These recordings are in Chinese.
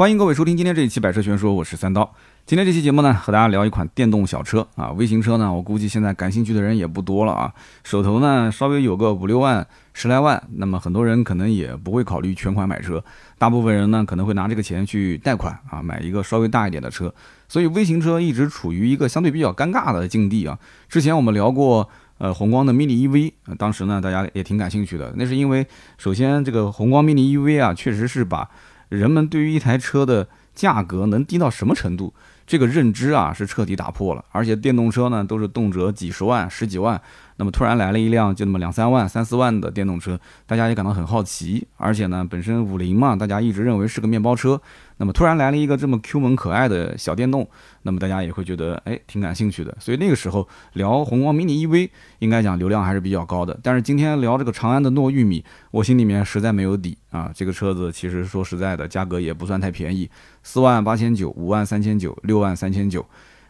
欢迎各位收听今天这一期《百车全说》，我是三刀。今天这期节目呢，和大家聊一款电动小车啊，微型车呢，我估计现在感兴趣的人也不多了啊。手头呢稍微有个五六万、十来万，那么很多人可能也不会考虑全款买车，大部分人呢可能会拿这个钱去贷款啊，买一个稍微大一点的车。所以微型车一直处于一个相对比较尴尬的境地啊。之前我们聊过。呃，宏光的 mini EV，当时呢，大家也挺感兴趣的。那是因为，首先这个宏光 mini EV 啊，确实是把人们对于一台车的价格能低到什么程度，这个认知啊是彻底打破了。而且电动车呢，都是动辄几十万、十几万。那么突然来了一辆就那么两三万、三四万的电动车，大家也感到很好奇。而且呢，本身五菱嘛，大家一直认为是个面包车。那么突然来了一个这么 Q 萌可爱的小电动，那么大家也会觉得哎挺感兴趣的。所以那个时候聊宏光 mini EV，应该讲流量还是比较高的。但是今天聊这个长安的糯玉米，我心里面实在没有底啊。这个车子其实说实在的，价格也不算太便宜，四万八千九、五万三千九、六万三千九。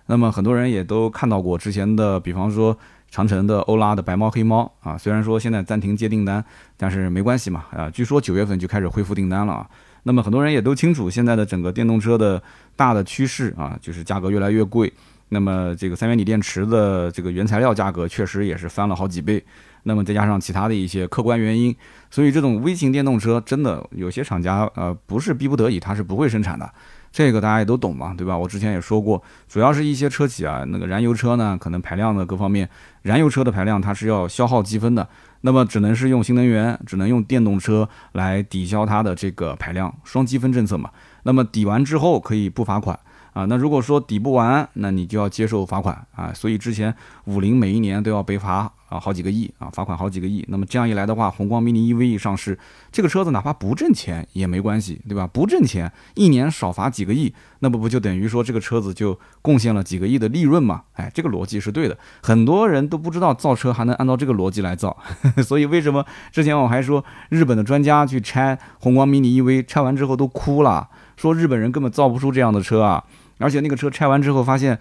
那么很多人也都看到过之前的，比方说。长城的欧拉的白猫黑猫啊，虽然说现在暂停接订单，但是没关系嘛啊，据说九月份就开始恢复订单了啊。那么很多人也都清楚现在的整个电动车的大的趋势啊，就是价格越来越贵。那么这个三元锂电池的这个原材料价格确实也是翻了好几倍。那么再加上其他的一些客观原因，所以这种微型电动车真的有些厂家呃不是逼不得已，它是不会生产的。这个大家也都懂嘛，对吧？我之前也说过，主要是一些车企啊，那个燃油车呢，可能排量的各方面，燃油车的排量它是要消耗积分的，那么只能是用新能源，只能用电动车来抵消它的这个排量，双积分政策嘛。那么抵完之后可以不罚款啊，那如果说抵不完，那你就要接受罚款啊。所以之前五菱每一年都要被罚。啊，好几个亿啊，罚款好几个亿。那么这样一来的话，宏光 mini EV 上市，这个车子哪怕不挣钱也没关系，对吧？不挣钱，一年少罚几个亿，那不不就等于说这个车子就贡献了几个亿的利润嘛？哎，这个逻辑是对的。很多人都不知道造车还能按照这个逻辑来造，所以为什么之前我还说日本的专家去拆宏光 mini EV，拆完之后都哭了，说日本人根本造不出这样的车啊！而且那个车拆完之后发现。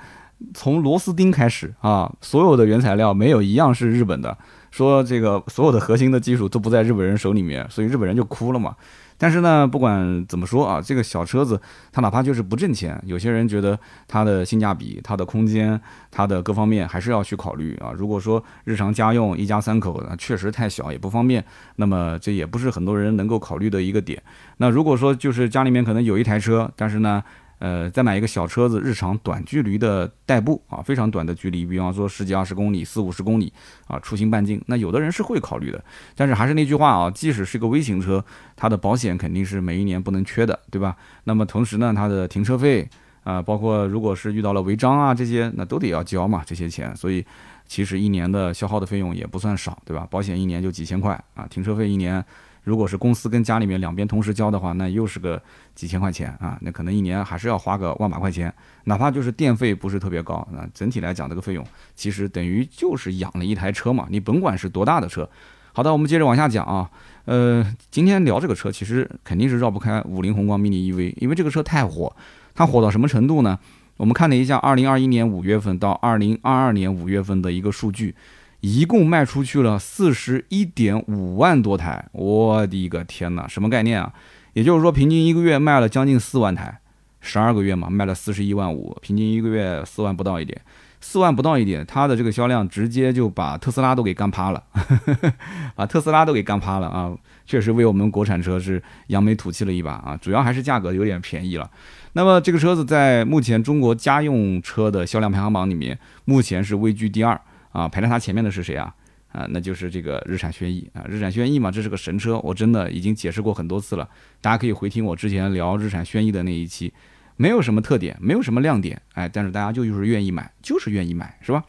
从螺丝钉开始啊，所有的原材料没有一样是日本的。说这个所有的核心的技术都不在日本人手里面，所以日本人就哭了嘛。但是呢，不管怎么说啊，这个小车子它哪怕就是不挣钱，有些人觉得它的性价比、它的空间、它的各方面还是要去考虑啊。如果说日常家用一家三口确实太小也不方便，那么这也不是很多人能够考虑的一个点。那如果说就是家里面可能有一台车，但是呢。呃，再买一个小车子，日常短距离的代步啊，非常短的距离，比方说十几二十公里、四五十公里啊，出行半径，那有的人是会考虑的。但是还是那句话啊，即使是个微型车，它的保险肯定是每一年不能缺的，对吧？那么同时呢，它的停车费啊，包括如果是遇到了违章啊这些，那都得要交嘛这些钱。所以其实一年的消耗的费用也不算少，对吧？保险一年就几千块啊，停车费一年。如果是公司跟家里面两边同时交的话，那又是个几千块钱啊，那可能一年还是要花个万把块钱，哪怕就是电费不是特别高，啊，整体来讲这个费用其实等于就是养了一台车嘛，你甭管是多大的车。好的，我们接着往下讲啊，呃，今天聊这个车其实肯定是绕不开五菱宏光 mini EV，因为这个车太火，它火到什么程度呢？我们看了一下二零二一年五月份到二零二二年五月份的一个数据。一共卖出去了四十一点五万多台，我的个天哪，什么概念啊？也就是说，平均一个月卖了将近四万台，十二个月嘛，卖了四十一万五，平均一个月四万不到一点，四万不到一点，它的这个销量直接就把特斯拉都给干趴了，把特斯拉都给干趴了啊！确实为我们国产车是扬眉吐气了一把啊，主要还是价格有点便宜了。那么这个车子在目前中国家用车的销量排行榜里面，目前是位居第二。啊，排在它前面的是谁啊？啊，那就是这个日产轩逸啊，日产轩逸嘛，这是个神车，我真的已经解释过很多次了，大家可以回听我之前聊日产轩逸的那一期，没有什么特点，没有什么亮点，哎，但是大家就就是愿意买，就是愿意买，是吧？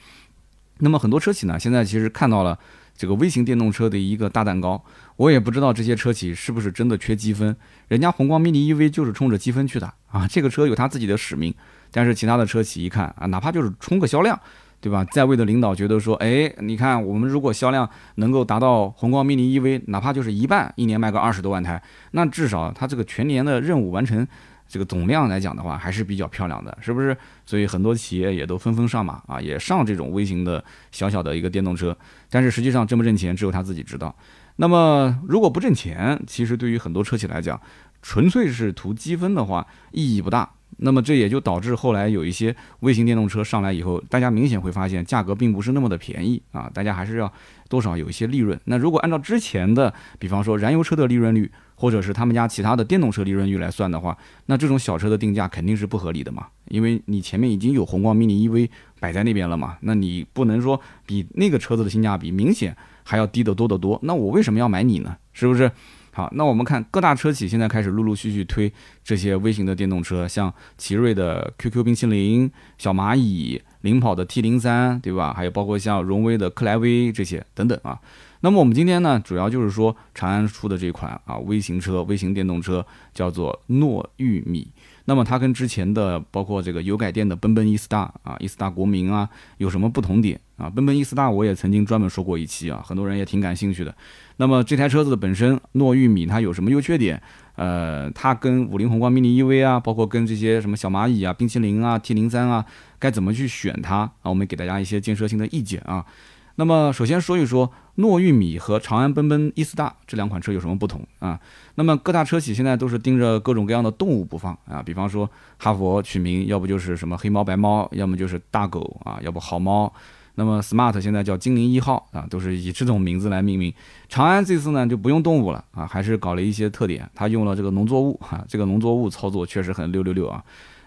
那么很多车企呢，现在其实看到了这个微型电动车的一个大蛋糕，我也不知道这些车企是不是真的缺积分，人家宏光 mini EV 就是冲着积分去的啊，这个车有它自己的使命，但是其他的车企一看啊，哪怕就是冲个销量。对吧？在位的领导觉得说，哎，你看我们如果销量能够达到宏光 mini EV，哪怕就是一半，一年卖个二十多万台，那至少它这个全年的任务完成，这个总量来讲的话，还是比较漂亮的，是不是？所以很多企业也都纷纷上马啊，也上这种微型的小小的一个电动车。但是实际上挣不挣钱，只有他自己知道。那么如果不挣钱，其实对于很多车企来讲，纯粹是图积分的话，意义不大。那么这也就导致后来有一些微型电动车上来以后，大家明显会发现价格并不是那么的便宜啊，大家还是要多少有一些利润。那如果按照之前的，比方说燃油车的利润率，或者是他们家其他的电动车利润率来算的话，那这种小车的定价肯定是不合理的嘛，因为你前面已经有宏光 mini EV 摆在那边了嘛，那你不能说比那个车子的性价比明显还要低得多得多，那我为什么要买你呢？是不是？好，那我们看各大车企现在开始陆陆续续推这些微型的电动车，像奇瑞的 QQ 冰淇淋、小蚂蚁、领跑的 T 零三，对吧？还有包括像荣威的克莱威这些等等啊。那么我们今天呢，主要就是说长安出的这款啊微型车、微型电动车叫做诺玉米。那么它跟之前的包括这个油改电的奔奔 e star 啊、e star 国民啊有什么不同点啊？奔奔 e star 我也曾经专门说过一期啊，很多人也挺感兴趣的。那么这台车子的本身糯玉米它有什么优缺点？呃，它跟五菱宏光 mini EV 啊，包括跟这些什么小蚂蚁啊、冰淇淋啊、T 零三啊，该怎么去选它啊？我们给大家一些建设性的意见啊。那么首先说一说糯玉米和长安奔奔 e star 这两款车有什么不同啊？那么各大车企现在都是盯着各种各样的动物不放啊，比方说哈佛取名，要不就是什么黑猫白猫，要么就是大狗啊，要不好猫。那么 smart 现在叫精灵一号啊，都是以这种名字来命名。长安这次呢就不用动物了啊，还是搞了一些特点，它用了这个农作物哈，这个农作物操作确实很六六六啊。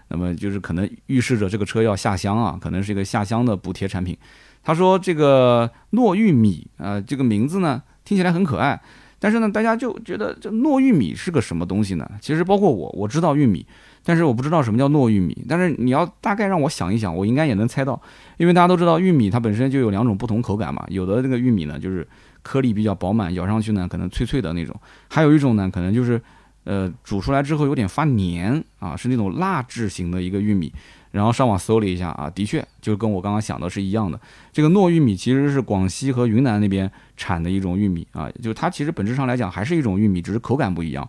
那么就是可能预示着这个车要下乡啊，可能是一个下乡的补贴产品。他说这个糯玉米啊，这个名字呢听起来很可爱，但是呢大家就觉得这糯玉米是个什么东西呢？其实包括我，我知道玉米。但是我不知道什么叫糯玉米，但是你要大概让我想一想，我应该也能猜到，因为大家都知道玉米它本身就有两种不同口感嘛，有的这个玉米呢就是颗粒比较饱满，咬上去呢可能脆脆的那种，还有一种呢可能就是呃煮出来之后有点发黏啊，是那种蜡质型的一个玉米。然后上网搜了一下啊，的确就跟我刚刚想的是一样的，这个糯玉米其实是广西和云南那边产的一种玉米啊，就它其实本质上来讲还是一种玉米，只是口感不一样。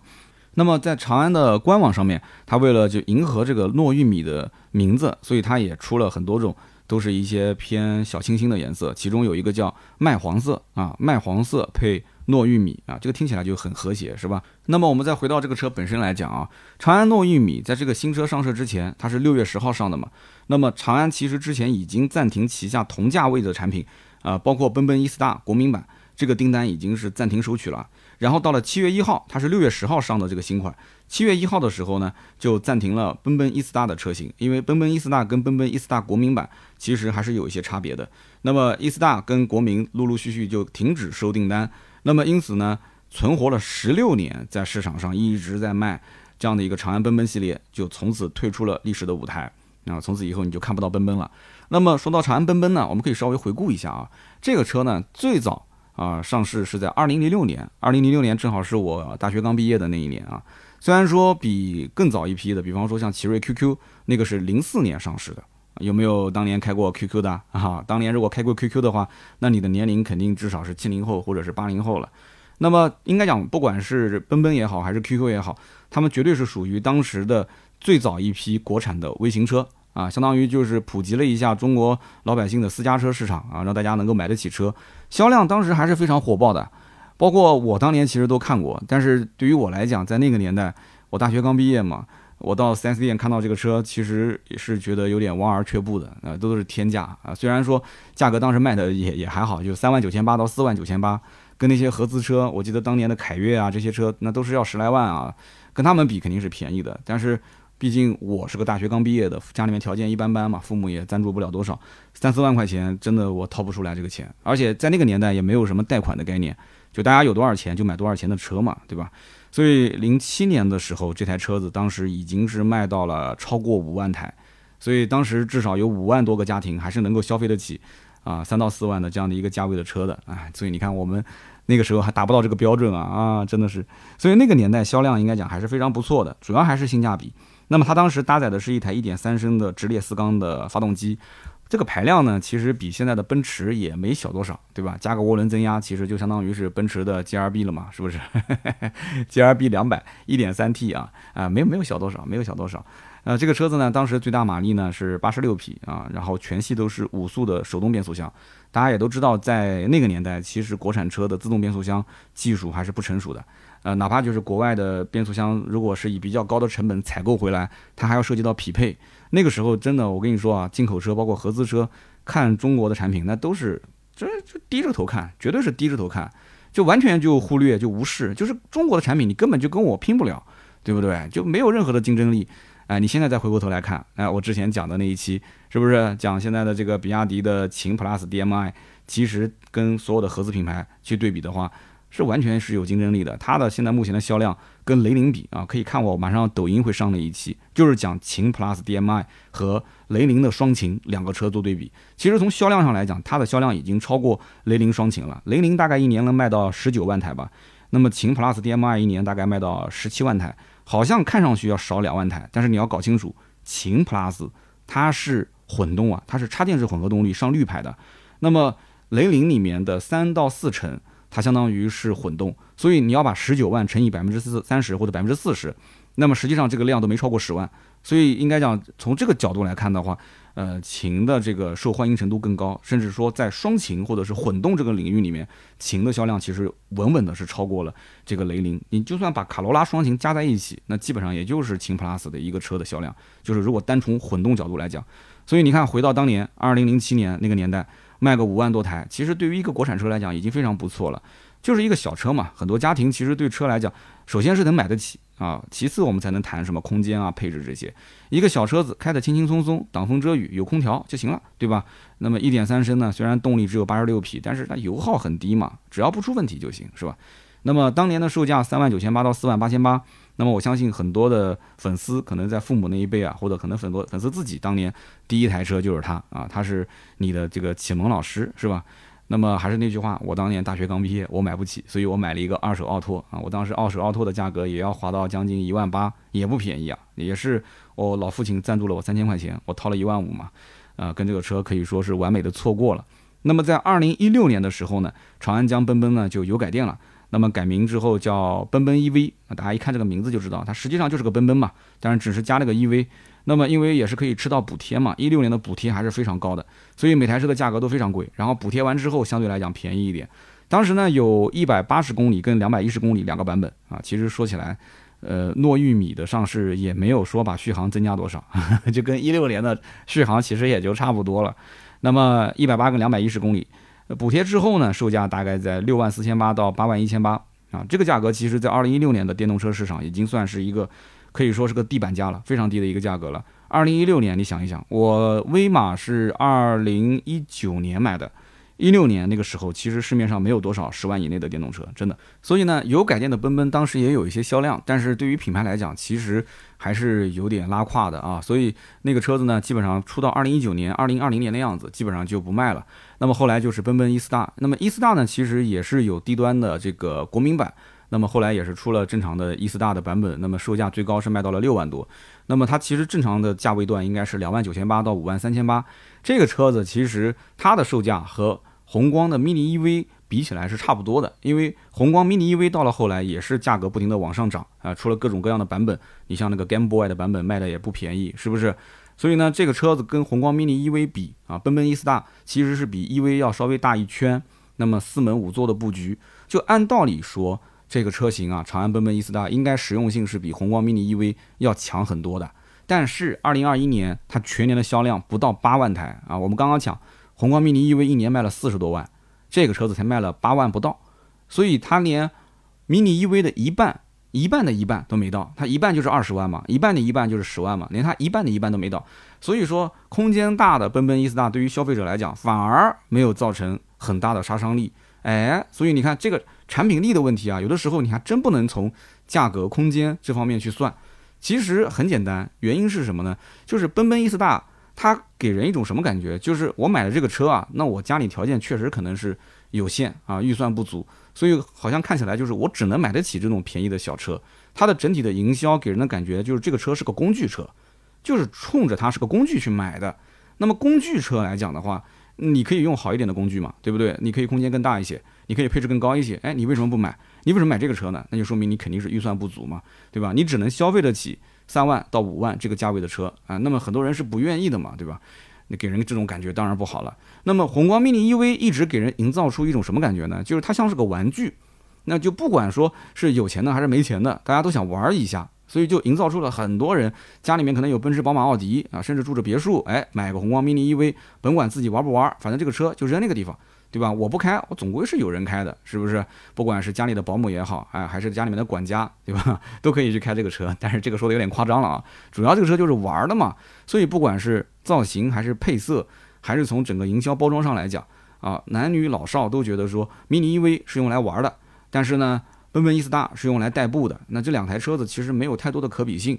那么在长安的官网上面，它为了就迎合这个糯玉米的名字，所以它也出了很多种，都是一些偏小清新的颜色。其中有一个叫麦黄色啊，麦黄色配糯玉米啊，这个听起来就很和谐，是吧？那么我们再回到这个车本身来讲啊，长安糯玉米在这个新车上市之前，它是六月十号上的嘛。那么长安其实之前已经暂停旗下同价位的产品啊，包括奔奔 e star 国民版，这个订单已经是暂停收取了。然后到了七月一号，它是六月十号上的这个新款。七月一号的时候呢，就暂停了奔奔 e star 的车型，因为奔奔 e star 跟奔奔 e star 国民版其实还是有一些差别的。那么 e star 跟国民陆陆续续就停止收订单，那么因此呢，存活了十六年在市场上一直在卖这样的一个长安奔奔系列，就从此退出了历史的舞台啊，从此以后你就看不到奔奔了。那么说到长安奔奔呢，我们可以稍微回顾一下啊，这个车呢最早。啊，上市是在二零零六年，二零零六年正好是我大学刚毕业的那一年啊。虽然说比更早一批的，比方说像奇瑞 QQ，那个是零四年上市的，有没有当年开过 QQ 的 啊？当年如果开过 QQ 的话，那你的年龄肯定至少是七零后或者是八零后了。那么应该讲，不管是奔奔也好，还是 QQ 也好，他们绝对是属于当时的最早一批国产的微型车。啊，相当于就是普及了一下中国老百姓的私家车市场啊，让大家能够买得起车，销量当时还是非常火爆的。包括我当年其实都看过，但是对于我来讲，在那个年代，我大学刚毕业嘛，我到 4S 店看到这个车，其实也是觉得有点望而却步的啊，都是天价啊。虽然说价格当时卖的也也还好，就三万九千八到四万九千八，跟那些合资车，我记得当年的凯越啊这些车，那都是要十来万啊，跟他们比肯定是便宜的，但是。毕竟我是个大学刚毕业的，家里面条件一般般嘛，父母也赞助不了多少，三四万块钱真的我掏不出来这个钱，而且在那个年代也没有什么贷款的概念，就大家有多少钱就买多少钱的车嘛，对吧？所以零七年的时候，这台车子当时已经是卖到了超过五万台，所以当时至少有五万多个家庭还是能够消费得起啊三到四万的这样的一个价位的车的，哎，所以你看我们。那个时候还达不到这个标准啊啊，真的是，所以那个年代销量应该讲还是非常不错的，主要还是性价比。那么它当时搭载的是一台1.3升的直列四缸的发动机，这个排量呢，其实比现在的奔驰也没小多少，对吧？加个涡轮增压，其实就相当于是奔驰的 GRB 了嘛，是不是？GRB 两百 1.3T 啊啊，没有没有小多少，没有小多少。呃，这个车子呢，当时最大马力呢是八十六匹啊，然后全系都是五速的手动变速箱。大家也都知道，在那个年代，其实国产车的自动变速箱技术还是不成熟的呃，哪怕就是国外的变速箱，如果是以比较高的成本采购回来，它还要涉及到匹配。那个时候真的，我跟你说啊，进口车包括合资车，看中国的产品，那都是这这低着头看，绝对是低着头看，就完全就忽略就无视，就是中国的产品你根本就跟我拼不了，对不对？就没有任何的竞争力。哎，你现在再回过头来看，哎，我之前讲的那一期是不是讲现在的这个比亚迪的秦 PLUS DM-i，其实跟所有的合资品牌去对比的话。是完全是有竞争力的，它的现在目前的销量跟雷凌比啊，可以看我马上抖音会上的一期，就是讲秦 PLUS DM-i 和雷凌的双擎两个车做对比。其实从销量上来讲，它的销量已经超过雷凌双擎了。雷凌大概一年能卖到十九万台吧，那么秦 PLUS DM-i 一年大概卖到十七万台，好像看上去要少两万台，但是你要搞清楚，秦 PLUS 它是混动啊，它是插电式混合动力上绿牌的，那么雷凌里面的三到四成。它相当于是混动，所以你要把十九万乘以百分之四三十或者百分之四十，那么实际上这个量都没超过十万，所以应该讲从这个角度来看的话，呃，秦的这个受欢迎程度更高，甚至说在双擎或者是混动这个领域里面，秦的销量其实稳稳的是超过了这个雷凌。你就算把卡罗拉双擎加在一起，那基本上也就是秦 PLUS 的一个车的销量，就是如果单从混动角度来讲，所以你看回到当年二零零七年那个年代。卖个五万多台，其实对于一个国产车来讲已经非常不错了，就是一个小车嘛。很多家庭其实对车来讲，首先是能买得起啊，其次我们才能谈什么空间啊、配置这些。一个小车子开得轻轻松松，挡风遮雨，有空调就行了，对吧？那么一点三升呢，虽然动力只有八十六匹，但是它油耗很低嘛，只要不出问题就行，是吧？那么当年的售价三万九千八到四万八千八。那么我相信很多的粉丝可能在父母那一辈啊，或者可能很多粉丝自己当年第一台车就是它啊，它是你的这个启蒙老师是吧？那么还是那句话，我当年大学刚毕业，我买不起，所以我买了一个二手奥拓啊。我当时二手奥拓的价格也要划到将近一万八，也不便宜啊。也是我老父亲赞助了我三千块钱，我掏了一万五嘛，啊，跟这个车可以说是完美的错过了。那么在二零一六年的时候呢，长安江奔奔呢就油改电了。那么改名之后叫奔奔 EV，啊，大家一看这个名字就知道，它实际上就是个奔奔嘛，但是只是加了个 EV。那么因为也是可以吃到补贴嘛，一六年的补贴还是非常高的，所以每台车的价格都非常贵。然后补贴完之后，相对来讲便宜一点。当时呢有一百八十公里跟两百一十公里两个版本啊。其实说起来，呃，糯玉米的上市也没有说把续航增加多少，就跟一六年的续航其实也就差不多了。那么一百八跟两百一十公里。补贴之后呢，售价大概在六万四千八到八万一千八啊，这个价格其实在二零一六年的电动车市场已经算是一个可以说是个地板价了，非常低的一个价格了。二零一六年，你想一想，我威马是二零一九年买的。一六年那个时候，其实市面上没有多少十万以内的电动车，真的。所以呢，有改电的奔奔当时也有一些销量，但是对于品牌来讲，其实还是有点拉胯的啊。所以那个车子呢，基本上出到二零一九年、二零二零年的样子，基本上就不卖了。那么后来就是奔奔 e 斯大，那么 e 斯大呢，其实也是有低端的这个国民版，那么后来也是出了正常的 e 斯大的版本，那么售价最高是卖到了六万多。那么它其实正常的价位段应该是两万九千八到五万三千八。这个车子其实它的售价和宏光的 mini EV 比起来是差不多的，因为宏光 mini EV 到了后来也是价格不停的往上涨啊，出了各种各样的版本，你像那个 Game Boy 的版本卖的也不便宜，是不是？所以呢，这个车子跟宏光 mini EV 比啊，奔奔 E 斯大其实是比 EV 要稍微大一圈。那么四门五座的布局，就按道理说，这个车型啊，长安奔奔 E 斯大应该实用性是比宏光 mini EV 要强很多的。但是二零二一年它全年的销量不到八万台啊，我们刚刚讲。宏光 mini EV 一年卖了四十多万，这个车子才卖了八万不到，所以它连 mini EV 的一半，一半的一半都没到，它一半就是二十万嘛，一半的一半就是十万嘛，连它一半的一半都没到，所以说空间大的奔奔 E 斯大对于消费者来讲反而没有造成很大的杀伤力，哎，所以你看这个产品力的问题啊，有的时候你还真不能从价格、空间这方面去算，其实很简单，原因是什么呢？就是奔奔 E 斯大。它给人一种什么感觉？就是我买了这个车啊，那我家里条件确实可能是有限啊，预算不足，所以好像看起来就是我只能买得起这种便宜的小车。它的整体的营销给人的感觉就是这个车是个工具车，就是冲着它是个工具去买的。那么工具车来讲的话，你可以用好一点的工具嘛，对不对？你可以空间更大一些，你可以配置更高一些。哎，你为什么不买？你为什么买这个车呢？那就说明你肯定是预算不足嘛，对吧？你只能消费得起。三万到五万这个价位的车啊，那么很多人是不愿意的嘛，对吧？你给人这种感觉当然不好了。那么宏光 mini EV 一直给人营造出一种什么感觉呢？就是它像是个玩具，那就不管说是有钱的还是没钱的，大家都想玩一下，所以就营造出了很多人家里面可能有奔驰、宝马、奥迪啊，甚至住着别墅，哎，买个宏光 mini EV，甭管自己玩不玩，反正这个车就扔那个地方。对吧？我不开，我总归是有人开的，是不是？不管是家里的保姆也好，哎，还是家里面的管家，对吧？都可以去开这个车。但是这个说的有点夸张了啊。主要这个车就是玩的嘛，所以不管是造型还是配色，还是从整个营销包装上来讲啊，男女老少都觉得说，mini EV 是用来玩的，但是呢，奔奔 E 斯大是用来代步的。那这两台车子其实没有太多的可比性，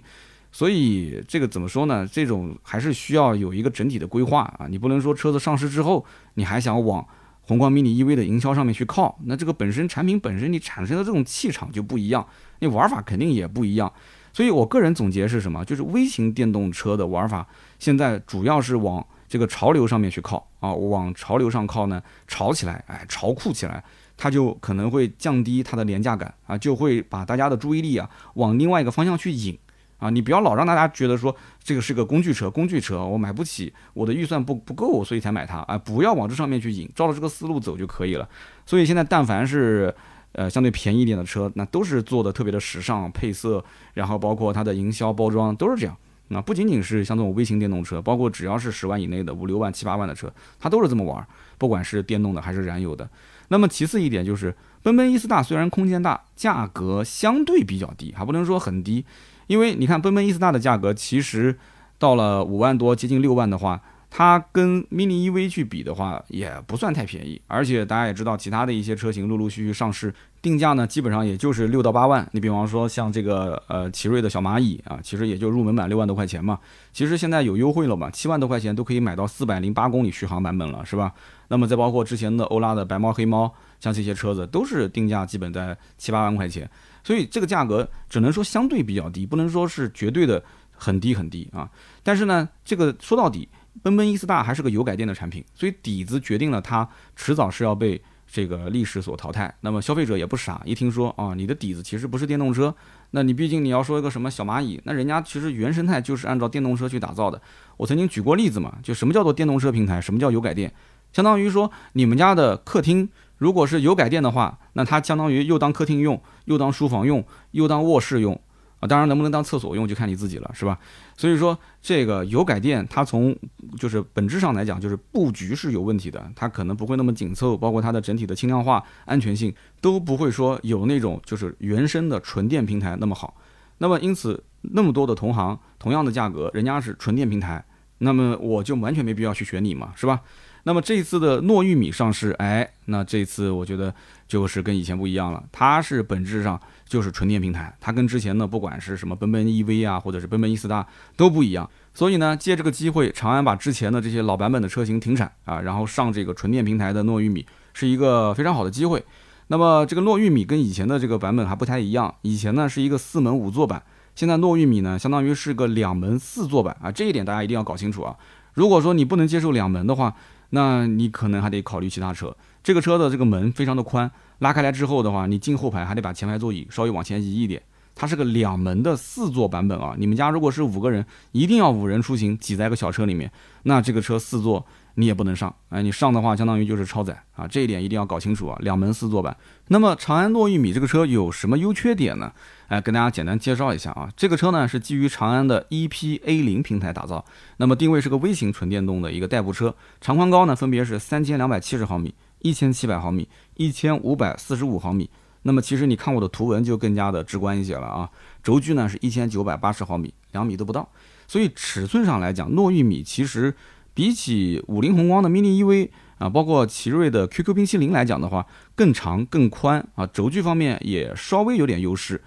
所以这个怎么说呢？这种还是需要有一个整体的规划啊。你不能说车子上市之后，你还想往。宏光 mini EV 的营销上面去靠，那这个本身产品本身你产生的这种气场就不一样，你玩法肯定也不一样。所以我个人总结是什么？就是微型电动车的玩法现在主要是往这个潮流上面去靠啊，往潮流上靠呢，潮起来，哎，潮酷起来，它就可能会降低它的廉价感啊，就会把大家的注意力啊往另外一个方向去引。啊，你不要老让大家觉得说这个是个工具车，工具车我买不起，我的预算不不够，所以才买它啊！不要往这上面去引，照着这个思路走就可以了。所以现在但凡是呃相对便宜一点的车，那都是做的特别的时尚，配色，然后包括它的营销包装都是这样。那不仅仅是像这种微型电动车，包括只要是十万以内的五六万、七八万的车，它都是这么玩，不管是电动的还是燃油的。那么其次一点就是，奔奔 E 斯大虽然空间大，价格相对比较低，还不能说很低。因为你看，奔奔 E 斯大的价格其实到了五万多，接近六万的话，它跟 mini EV 去比的话，也不算太便宜。而且大家也知道，其他的一些车型陆陆续续上市，定价呢基本上也就是六到八万。你比方说像这个呃奇瑞的小蚂蚁啊，其实也就入门版六万多块钱嘛。其实现在有优惠了嘛，七万多块钱都可以买到四百零八公里续航版本了，是吧？那么再包括之前的欧拉的白猫黑猫，像这些车子都是定价基本在七八万块钱。所以这个价格只能说相对比较低，不能说是绝对的很低很低啊。但是呢，这个说到底，奔奔 E 斯大还是个油改电的产品，所以底子决定了它迟早是要被这个历史所淘汰。那么消费者也不傻，一听说啊，你的底子其实不是电动车，那你毕竟你要说一个什么小蚂蚁，那人家其实原生态就是按照电动车去打造的。我曾经举过例子嘛，就什么叫做电动车平台，什么叫油改电，相当于说你们家的客厅。如果是油改电的话，那它相当于又当客厅用，又当书房用，又当卧室用啊。当然，能不能当厕所用就看你自己了，是吧？所以说，这个油改电它从就是本质上来讲，就是布局是有问题的，它可能不会那么紧凑，包括它的整体的轻量化、安全性都不会说有那种就是原生的纯电平台那么好。那么因此，那么多的同行同样的价格，人家是纯电平台，那么我就完全没必要去选你嘛，是吧？那么这次的糯玉米上市，哎，那这次我觉得就是跟以前不一样了，它是本质上就是纯电平台，它跟之前的不管是什么奔奔 EV 啊，或者是奔奔 E 斯大都不一样。所以呢，借这个机会，长安把之前的这些老版本的车型停产啊，然后上这个纯电平台的糯玉米，是一个非常好的机会。那么这个糯玉米跟以前的这个版本还不太一样，以前呢是一个四门五座版，现在糯玉米呢相当于是个两门四座版啊，这一点大家一定要搞清楚啊。如果说你不能接受两门的话，那你可能还得考虑其他车。这个车的这个门非常的宽，拉开来之后的话，你进后排还得把前排座椅稍微往前移一点。它是个两门的四座版本啊。你们家如果是五个人，一定要五人出行，挤在个小车里面，那这个车四座。你也不能上，哎，你上的话相当于就是超载啊，这一点一定要搞清楚啊。两门四座版，那么长安糯玉米这个车有什么优缺点呢？哎，跟大家简单介绍一下啊。这个车呢是基于长安的 EPA 零平台打造，那么定位是个微型纯电动的一个代步车，长宽高呢分别是三千两百七十毫米、一千七百毫米、一千五百四十五毫米。那么其实你看我的图文就更加的直观一些了啊。轴距呢是一千九百八十毫米，两米都不到，所以尺寸上来讲，糯玉米其实。比起五菱宏光的 mini EV 啊，包括奇瑞的 QQ 冰淇淋来讲的话，更长更宽啊，轴距方面也稍微有点优势。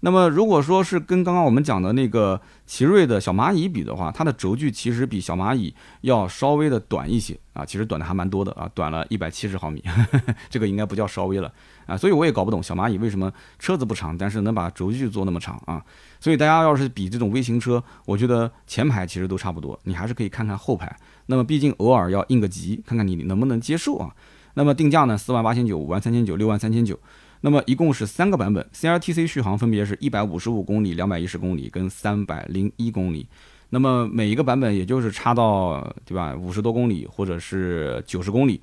那么如果说是跟刚刚我们讲的那个奇瑞的小蚂蚁比的话，它的轴距其实比小蚂蚁要稍微的短一些啊，其实短的还蛮多的啊，短了一百七十毫米，这个应该不叫稍微了啊，所以我也搞不懂小蚂蚁为什么车子不长，但是能把轴距做那么长啊。所以大家要是比这种微型车，我觉得前排其实都差不多，你还是可以看看后排。那么毕竟偶尔要应个急，看看你能不能接受啊。那么定价呢，四万八千九、五万三千九、六万三千九。那么一共是三个版本，CLTC 续航分别是一百五十五公里、两百一十公里跟三百零一公里。那么每一个版本也就是差到对吧五十多公里或者是九十公里。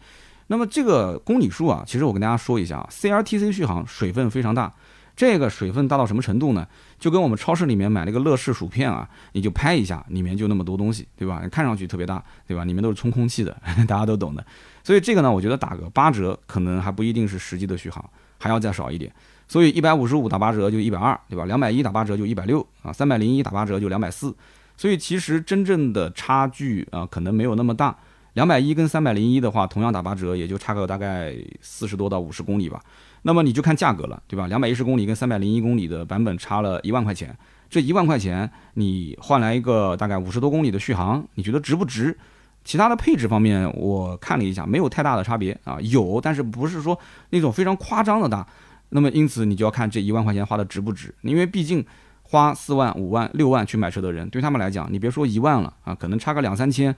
那么这个公里数啊，其实我跟大家说一下啊，CRTC 续航水分非常大。这个水分大到什么程度呢？就跟我们超市里面买那个乐事薯片啊，你就拍一下，里面就那么多东西，对吧？看上去特别大，对吧？里面都是充空气的，大家都懂的。所以这个呢，我觉得打个八折，可能还不一定是实际的续航，还要再少一点。所以一百五十五打八折就一百二，对吧？两百一打八折就一百六啊，三百零一打八折就两百四。所以其实真正的差距啊，可能没有那么大。两百一跟三百零一的话，同样打八折，也就差个大概四十多到五十公里吧。那么你就看价格了，对吧？两百一十公里跟三百零一公里的版本差了一万块钱，这一万块钱你换来一个大概五十多公里的续航，你觉得值不值？其他的配置方面我看了一下，没有太大的差别啊，有，但是不是说那种非常夸张的大。那么因此你就要看这一万块钱花的值不值，因为毕竟花四万、五万、六万去买车的人，对他们来讲，你别说一万了啊，可能差个两三千。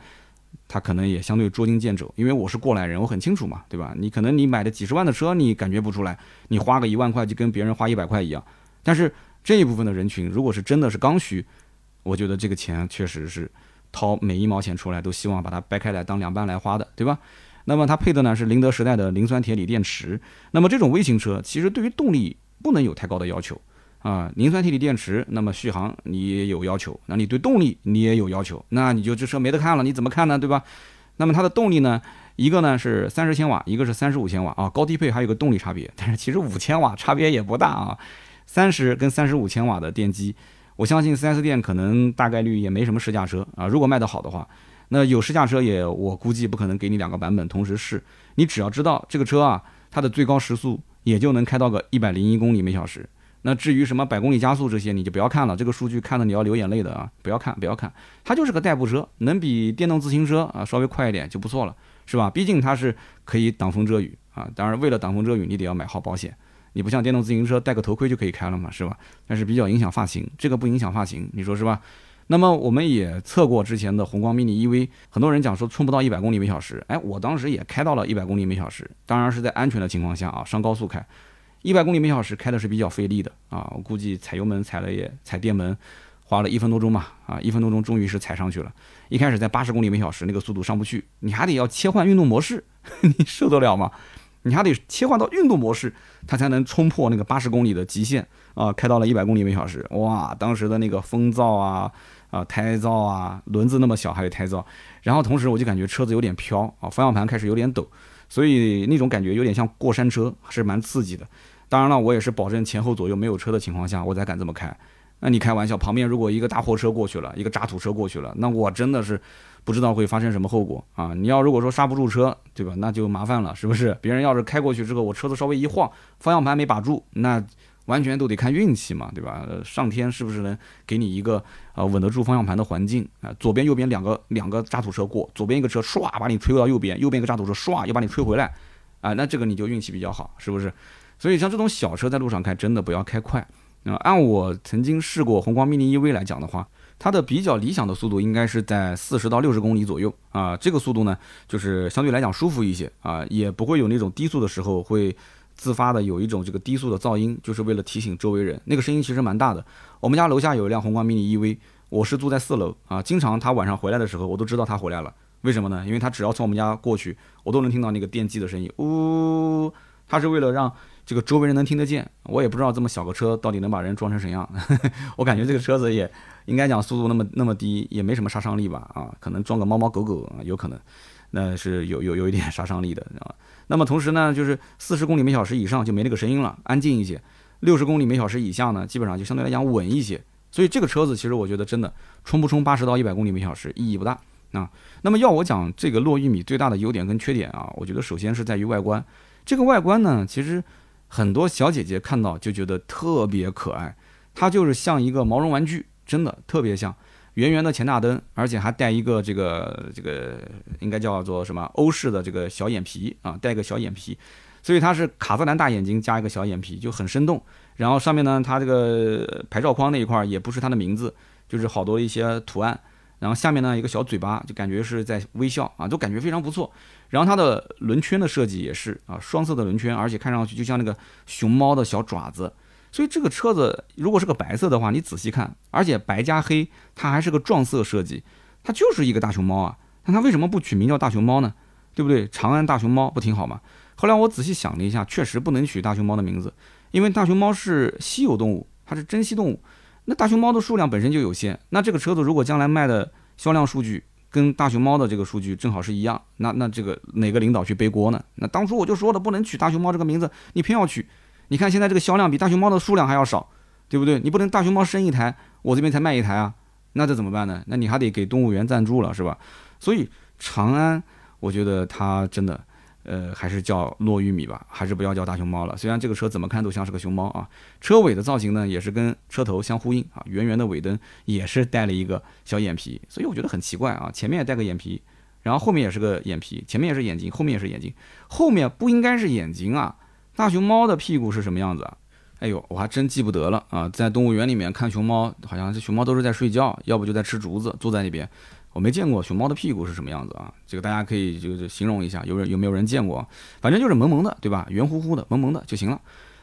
他可能也相对捉襟见肘，因为我是过来人，我很清楚嘛，对吧？你可能你买的几十万的车，你感觉不出来，你花个一万块就跟别人花一百块一样。但是这一部分的人群，如果是真的是刚需，我觉得这个钱确实是掏每一毛钱出来都希望把它掰开来当两半来花的，对吧？那么它配的呢是宁德时代的磷酸铁锂电池。那么这种微型车其实对于动力不能有太高的要求。啊，磷酸铁锂电池，那么续航你也有要求，那你对动力你也有要求，那你就这车没得看了，你怎么看呢？对吧？那么它的动力呢，一个呢是三十千瓦，一个是三十五千瓦啊，高低配还有个动力差别，但是其实五千瓦差别也不大啊，三十跟三十五千瓦的电机，我相信 4S 店可能大概率也没什么试驾车啊，如果卖得好的话，那有试驾车也我估计不可能给你两个版本同时试，你只要知道这个车啊，它的最高时速也就能开到个一百零一公里每小时。那至于什么百公里加速这些，你就不要看了，这个数据看的你要流眼泪的啊！不要看，不要看，它就是个代步车，能比电动自行车啊稍微快一点就不错了，是吧？毕竟它是可以挡风遮雨啊。当然，为了挡风遮雨，你得要买好保险。你不像电动自行车戴个头盔就可以开了嘛，是吧？但是比较影响发型，这个不影响发型，你说是吧？那么我们也测过之前的宏光 mini EV，很多人讲说冲不到一百公里每小时，哎，我当时也开到了一百公里每小时，当然是在安全的情况下啊，上高速开。一百公里每小时开的是比较费力的啊，我估计踩油门踩了也踩电门，花了一分多钟吧，啊，一分多钟终于是踩上去了。一开始在八十公里每小时那个速度上不去，你还得要切换运动模式，你受得了吗？你还得切换到运动模式，它才能冲破那个八十公里的极限啊，开到了一百公里每小时，哇，当时的那个风噪啊啊胎噪啊，轮子那么小还有胎噪，然后同时我就感觉车子有点飘啊，方向盘开始有点抖，所以那种感觉有点像过山车，是蛮刺激的。当然了，我也是保证前后左右没有车的情况下，我才敢这么开。那你开玩笑，旁边如果一个大货车过去了，一个渣土车过去了，那我真的是不知道会发生什么后果啊！你要如果说刹不住车，对吧？那就麻烦了，是不是？别人要是开过去之后，我车子稍微一晃，方向盘没把住，那完全都得看运气嘛，对吧？上天是不是能给你一个呃稳得住方向盘的环境啊？左边右边两个两个渣土车过，左边一个车唰把你吹到右边，右边一个渣土车唰又把你吹回来，啊，那这个你就运气比较好，是不是？所以像这种小车在路上开，真的不要开快啊！按我曾经试过宏光 mini EV 来讲的话，它的比较理想的速度应该是在四十到六十公里左右啊。这个速度呢，就是相对来讲舒服一些啊，也不会有那种低速的时候会自发的有一种这个低速的噪音，就是为了提醒周围人。那个声音其实蛮大的。我们家楼下有一辆宏光 mini EV，我是住在四楼啊，经常他晚上回来的时候，我都知道他回来了。为什么呢？因为他只要从我们家过去，我都能听到那个电机的声音，呜，他是为了让。这个周围人能听得见，我也不知道这么小个车到底能把人撞成什样。我感觉这个车子也应该讲速度那么那么低，也没什么杀伤力吧？啊，可能装个猫猫狗狗有可能，那是有有有一点杀伤力的，知道吧？那么同时呢，就是四十公里每小时以上就没那个声音了，安静一些；六十公里每小时以下呢，基本上就相对来讲稳一些。所以这个车子其实我觉得真的冲不冲八十到一百公里每小时意义不大啊。那么要我讲这个落玉米最大的优点跟缺点啊，我觉得首先是在于外观。这个外观呢，其实。很多小姐姐看到就觉得特别可爱，它就是像一个毛绒玩具，真的特别像，圆圆的前大灯，而且还带一个这个这个应该叫做什么欧式的这个小眼皮啊，带个小眼皮，所以它是卡姿兰大眼睛加一个小眼皮，就很生动。然后上面呢，它这个牌照框那一块也不是它的名字，就是好多一些图案。然后下面呢一个小嘴巴，就感觉是在微笑啊，都感觉非常不错。然后它的轮圈的设计也是啊，双色的轮圈，而且看上去就像那个熊猫的小爪子。所以这个车子如果是个白色的话，你仔细看，而且白加黑，它还是个撞色设计，它就是一个大熊猫啊。那它为什么不取名叫大熊猫呢？对不对？长安大熊猫不挺好吗？后来我仔细想了一下，确实不能取大熊猫的名字，因为大熊猫是稀有动物，它是珍稀动物。那大熊猫的数量本身就有限，那这个车子如果将来卖的销量数据跟大熊猫的这个数据正好是一样，那那这个哪个领导去背锅呢？那当初我就说了，不能取大熊猫这个名字，你偏要取。你看现在这个销量比大熊猫的数量还要少，对不对？你不能大熊猫生一台，我这边才卖一台啊，那这怎么办呢？那你还得给动物园赞助了，是吧？所以长安，我觉得它真的。呃，还是叫糯玉米吧，还是不要叫大熊猫了。虽然这个车怎么看都像是个熊猫啊，车尾的造型呢也是跟车头相呼应啊，圆圆的尾灯也是带了一个小眼皮，所以我觉得很奇怪啊，前面也带个眼皮，然后后面也是个眼皮，前面也是眼睛，后面也是眼睛，后面不应该是眼睛啊？大熊猫的屁股是什么样子啊？哎呦，我还真记不得了啊，在动物园里面看熊猫，好像这熊猫都是在睡觉，要不就在吃竹子，坐在那边。我没见过熊猫的屁股是什么样子啊？这个大家可以就是形容一下，有人有没有人见过？反正就是萌萌的，对吧？圆乎乎的，萌萌的就行了。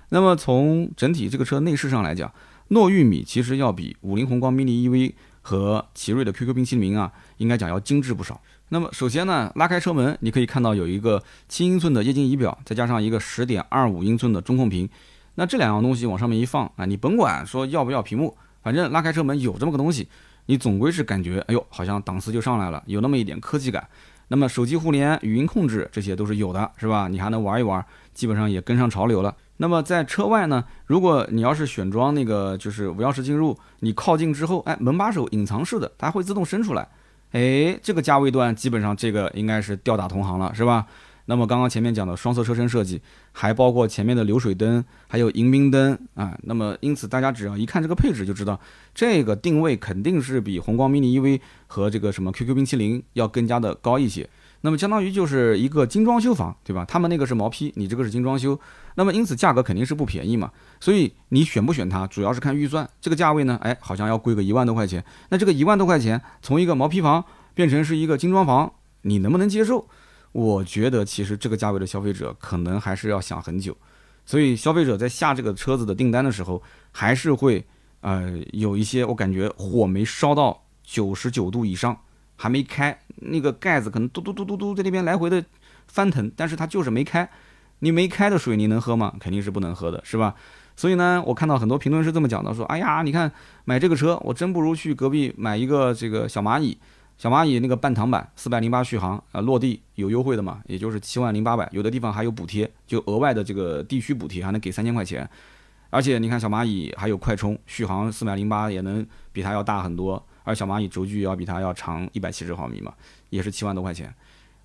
那么从整体这个车内饰上来讲，糯玉米其实要比五菱宏光 mini EV 和奇瑞的 QQ 冰淇淋啊，应该讲要精致不少。那么首先呢，拉开车门，你可以看到有一个七英寸的液晶仪表，再加上一个十点二五英寸的中控屏。那这两样东西往上面一放啊，你甭管说要不要屏幕，反正拉开车门有这么个东西。你总归是感觉，哎呦，好像档次就上来了，有那么一点科技感。那么手机互联、语音控制这些都是有的，是吧？你还能玩一玩，基本上也跟上潮流了。那么在车外呢，如果你要是选装那个就是无钥匙进入，你靠近之后，哎，门把手隐藏式的，它会自动伸出来。哎，这个价位段基本上这个应该是吊打同行了，是吧？那么刚刚前面讲的双色车身设计，还包括前面的流水灯，还有迎宾灯啊。那么因此大家只要一看这个配置就知道，这个定位肯定是比宏光 mini EV 和这个什么 QQ 冰淇淋要更加的高一些。那么相当于就是一个精装修房，对吧？他们那个是毛坯，你这个是精装修。那么因此价格肯定是不便宜嘛。所以你选不选它，主要是看预算。这个价位呢，哎，好像要贵个一万多块钱。那这个一万多块钱从一个毛坯房变成是一个精装房，你能不能接受？我觉得其实这个价位的消费者可能还是要想很久，所以消费者在下这个车子的订单的时候，还是会呃有一些我感觉火没烧到九十九度以上，还没开，那个盖子可能嘟嘟嘟嘟嘟在那边来回的翻腾，但是它就是没开。你没开的水你能喝吗？肯定是不能喝的，是吧？所以呢，我看到很多评论是这么讲的，说哎呀，你看买这个车，我真不如去隔壁买一个这个小蚂蚁。小蚂蚁那个半躺版四百零八续航啊，落地有优惠的嘛，也就是七万零八百，有的地方还有补贴，就额外的这个地区补贴还能给三千块钱。而且你看小蚂蚁还有快充，续航四百零八也能比它要大很多，而小蚂蚁轴距要比它要长一百七十毫米嘛，也是七万多块钱。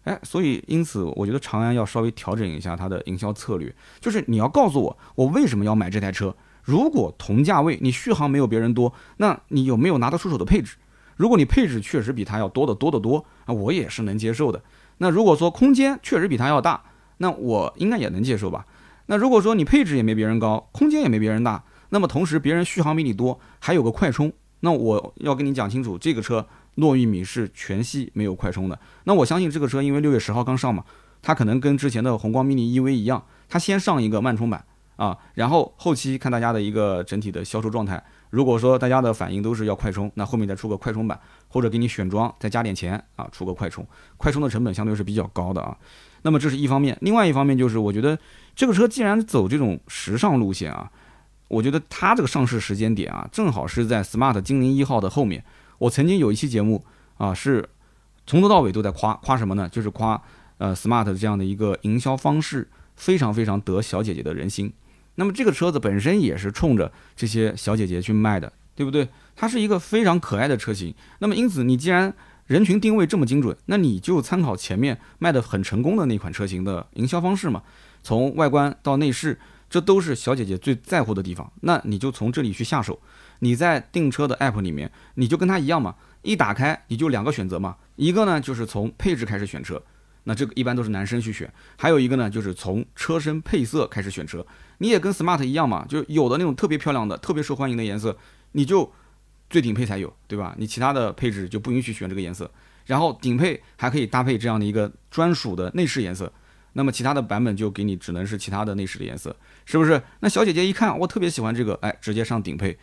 哎，所以因此我觉得长安要稍微调整一下它的营销策略，就是你要告诉我我为什么要买这台车。如果同价位你续航没有别人多，那你有没有拿得出手的配置？如果你配置确实比它要多得多得多，啊，我也是能接受的。那如果说空间确实比它要大，那我应该也能接受吧？那如果说你配置也没别人高，空间也没别人大，那么同时别人续航比你多，还有个快充，那我要跟你讲清楚，这个车糯玉米是全系没有快充的。那我相信这个车因为六月十号刚上嘛，它可能跟之前的宏光 mini EV 一样，它先上一个慢充版啊，然后后期看大家的一个整体的销售状态。如果说大家的反应都是要快充，那后面再出个快充版，或者给你选装再加点钱啊，出个快充，快充的成本相对是比较高的啊。那么这是一方面，另外一方面就是我觉得这个车既然走这种时尚路线啊，我觉得它这个上市时间点啊，正好是在 Smart 精灵一号的后面。我曾经有一期节目啊，是从头到尾都在夸夸什么呢？就是夸呃 Smart 这样的一个营销方式非常非常得小姐姐的人心。那么这个车子本身也是冲着这些小姐姐去卖的，对不对？它是一个非常可爱的车型。那么因此，你既然人群定位这么精准，那你就参考前面卖的很成功的那款车型的营销方式嘛。从外观到内饰，这都是小姐姐最在乎的地方。那你就从这里去下手。你在订车的 app 里面，你就跟它一样嘛，一打开你就两个选择嘛，一个呢就是从配置开始选车。那这个一般都是男生去选，还有一个呢，就是从车身配色开始选车。你也跟 smart 一样嘛，就有的那种特别漂亮的、特别受欢迎的颜色，你就最顶配才有，对吧？你其他的配置就不允许选这个颜色。然后顶配还可以搭配这样的一个专属的内饰颜色，那么其他的版本就给你只能是其他的内饰的颜色，是不是？那小姐姐一看，我特别喜欢这个，哎，直接上顶配，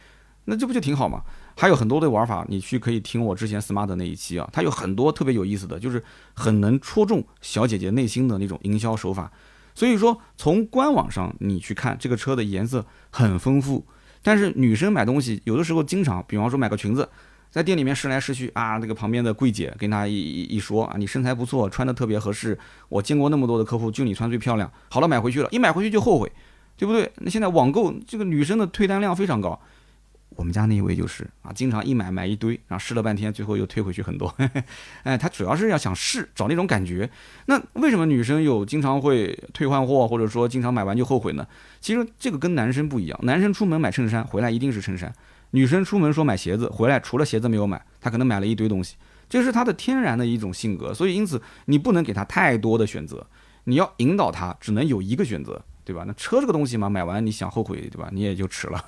那这不就挺好吗？还有很多的玩法，你去可以听我之前 smart 那一期啊，它有很多特别有意思的，就是很能戳中小姐姐内心的那种营销手法。所以说，从官网上你去看这个车的颜色很丰富，但是女生买东西有的时候经常，比方说买个裙子，在店里面试来试去啊，那个旁边的柜姐跟她一一一说啊，你身材不错，穿的特别合适，我见过那么多的客户，就你穿最漂亮，好了买回去了，一买回去就后悔，对不对？那现在网购这个女生的退单量非常高。我们家那一位就是啊，经常一买买一堆，然后试了半天，最后又退回去很多。哎，他主要是要想试，找那种感觉。那为什么女生有经常会退换货，或者说经常买完就后悔呢？其实这个跟男生不一样，男生出门买衬衫回来一定是衬衫，女生出门说买鞋子回来除了鞋子没有买，她可能买了一堆东西，这是她的天然的一种性格。所以因此你不能给她太多的选择，你要引导她只能有一个选择。对吧？那车这个东西嘛，买完你想后悔，对吧？你也就迟了。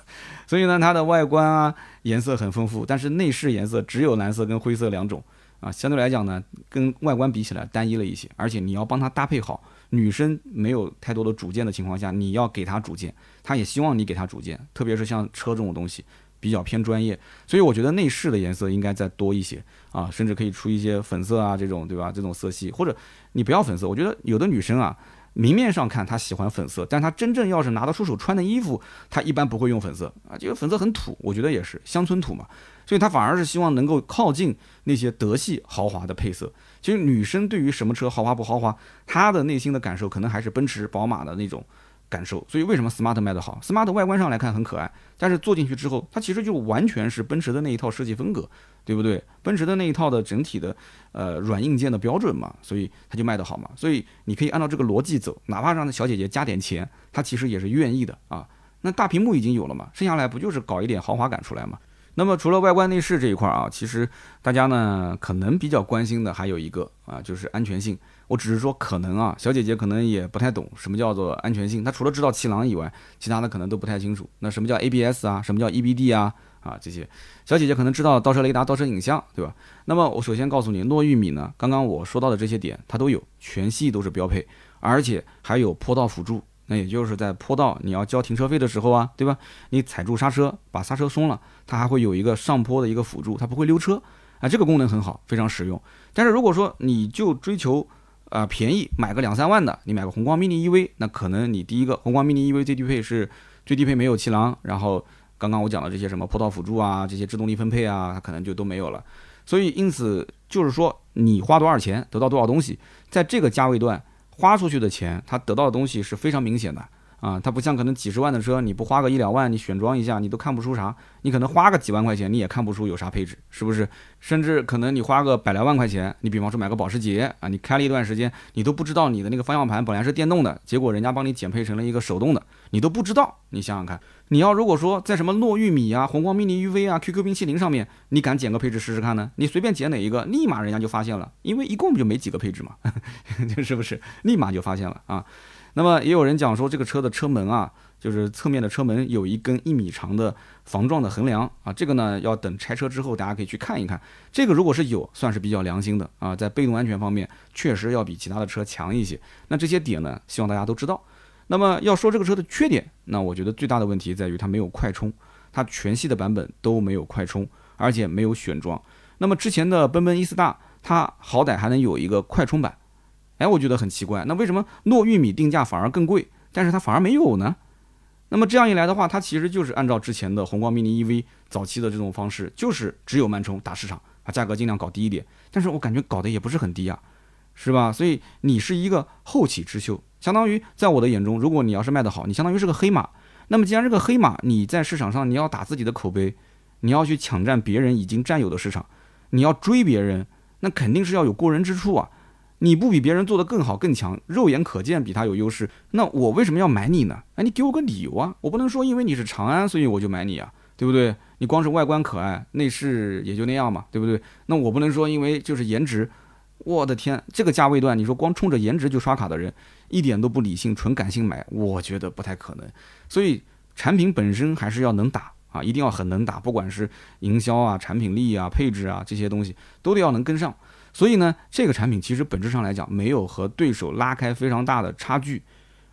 所以呢，它的外观啊，颜色很丰富，但是内饰颜色只有蓝色跟灰色两种啊。相对来讲呢，跟外观比起来单一了一些。而且你要帮它搭配好，女生没有太多的主见的情况下，你要给她主见，她也希望你给她主见。特别是像车这种东西，比较偏专业，所以我觉得内饰的颜色应该再多一些啊，甚至可以出一些粉色啊这种，对吧？这种色系，或者你不要粉色，我觉得有的女生啊。明面上看他喜欢粉色，但他真正要是拿得出手穿的衣服，他一般不会用粉色啊，这个粉色很土，我觉得也是乡村土嘛，所以他反而是希望能够靠近那些德系豪华的配色。其实女生对于什么车豪华不豪华，她的内心的感受可能还是奔驰、宝马的那种。感受，所以为什么 smart 卖得好？smart 外观上来看很可爱，但是坐进去之后，它其实就完全是奔驰的那一套设计风格，对不对？奔驰的那一套的整体的呃软硬件的标准嘛，所以它就卖得好嘛。所以你可以按照这个逻辑走，哪怕让小姐姐加点钱，她其实也是愿意的啊。那大屏幕已经有了嘛，剩下来不就是搞一点豪华感出来嘛？那么除了外观内饰这一块啊，其实大家呢可能比较关心的还有一个啊，就是安全性。我只是说可能啊，小姐姐可能也不太懂什么叫做安全性。她除了知道气囊以外，其他的可能都不太清楚。那什么叫 ABS 啊？什么叫 EBD 啊？啊，这些小姐姐可能知道倒车雷达、倒车影像，对吧？那么我首先告诉你，诺玉米呢，刚刚我说到的这些点它都有，全系都是标配，而且还有坡道辅助。那也就是在坡道你要交停车费的时候啊，对吧？你踩住刹车，把刹车松了，它还会有一个上坡的一个辅助，它不会溜车啊，这个功能很好，非常实用。但是如果说你就追求啊，便宜买个两三万的，你买个宏光 mini EV，那可能你第一个宏光 mini EV 最低配是最低配没有气囊，然后刚刚我讲的这些什么坡道辅助啊，这些制动力分配啊，它可能就都没有了。所以因此就是说，你花多少钱得到多少东西，在这个价位段花出去的钱，它得到的东西是非常明显的。啊，它不像可能几十万的车，你不花个一两万，你选装一下，你都看不出啥。你可能花个几万块钱，你也看不出有啥配置，是不是？甚至可能你花个百来万块钱，你比方说买个保时捷啊，你开了一段时间，你都不知道你的那个方向盘本来是电动的，结果人家帮你减配成了一个手动的，你都不知道。你想想看，你要如果说在什么糯玉米啊、宏光 mini UV 啊、QQ 冰淇淋上面，你敢减个配置试试看呢？你随便减哪一个，立马人家就发现了，因为一共就没几个配置嘛，是不是？立马就发现了啊。那么也有人讲说，这个车的车门啊，就是侧面的车门有一根一米长的防撞的横梁啊，这个呢要等拆车之后，大家可以去看一看。这个如果是有，算是比较良心的啊，在被动安全方面确实要比其他的车强一些。那这些点呢，希望大家都知道。那么要说这个车的缺点，那我觉得最大的问题在于它没有快充，它全系的版本都没有快充，而且没有选装。那么之前的奔奔 E 斯大，它好歹还能有一个快充版。哎，我觉得很奇怪，那为什么糯玉米定价反而更贵，但是它反而没有呢？那么这样一来的话，它其实就是按照之前的宏光 mini EV 早期的这种方式，就是只有慢充打市场，把价格尽量搞低一点。但是我感觉搞得也不是很低啊，是吧？所以你是一个后起之秀，相当于在我的眼中，如果你要是卖得好，你相当于是个黑马。那么既然这个黑马，你在市场上你要打自己的口碑，你要去抢占别人已经占有的市场，你要追别人，那肯定是要有过人之处啊。你不比别人做的更好更强，肉眼可见比他有优势，那我为什么要买你呢？哎，你给我个理由啊！我不能说因为你是长安，所以我就买你啊，对不对？你光是外观可爱，内饰也就那样嘛，对不对？那我不能说因为就是颜值，我的天，这个价位段，你说光冲着颜值就刷卡的人，一点都不理性，纯感性买，我觉得不太可能。所以产品本身还是要能打啊，一定要很能打，不管是营销啊、产品力啊、配置啊这些东西，都得要能跟上。所以呢，这个产品其实本质上来讲，没有和对手拉开非常大的差距，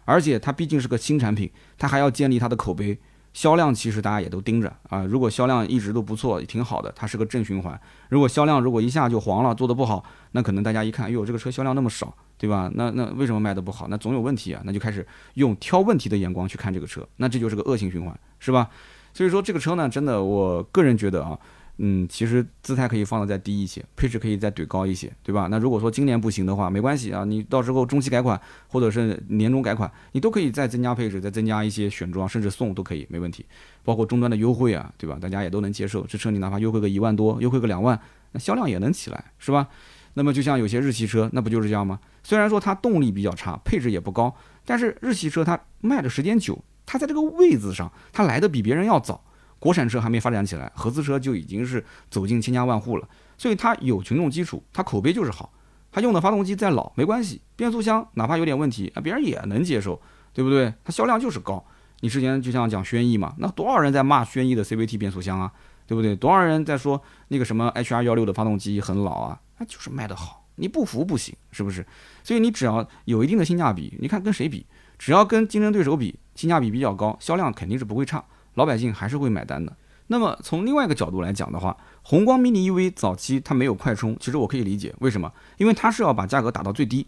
而且它毕竟是个新产品，它还要建立它的口碑，销量其实大家也都盯着啊。如果销量一直都不错，挺好的，它是个正循环。如果销量如果一下就黄了，做的不好，那可能大家一看，哟，这个车销量那么少，对吧？那那为什么卖的不好？那总有问题啊，那就开始用挑问题的眼光去看这个车，那这就是个恶性循环，是吧？所以说这个车呢，真的，我个人觉得啊。嗯，其实姿态可以放的再低一些，配置可以再怼高一些，对吧？那如果说今年不行的话，没关系啊，你到时候中期改款或者是年终改款，你都可以再增加配置，再增加一些选装，甚至送都可以，没问题。包括终端的优惠啊，对吧？大家也都能接受。这车你哪怕优惠个一万多，优惠个两万，那销量也能起来，是吧？那么就像有些日系车，那不就是这样吗？虽然说它动力比较差，配置也不高，但是日系车它卖的时间久，它在这个位子上，它来的比别人要早。国产车还没发展起来，合资车就已经是走进千家万户了，所以它有群众基础，它口碑就是好。它用的发动机再老没关系，变速箱哪怕有点问题啊，别人也能接受，对不对？它销量就是高。你之前就像讲轩逸嘛，那多少人在骂轩逸的 CVT 变速箱啊，对不对？多少人在说那个什么 HR 幺六的发动机很老啊，那就是卖得好，你不服不行，是不是？所以你只要有一定的性价比，你看跟谁比，只要跟竞争对手比，性价比比较高，销量肯定是不会差。老百姓还是会买单的。那么从另外一个角度来讲的话，宏光 mini EV 早期它没有快充，其实我可以理解为什么，因为它是要把价格打到最低，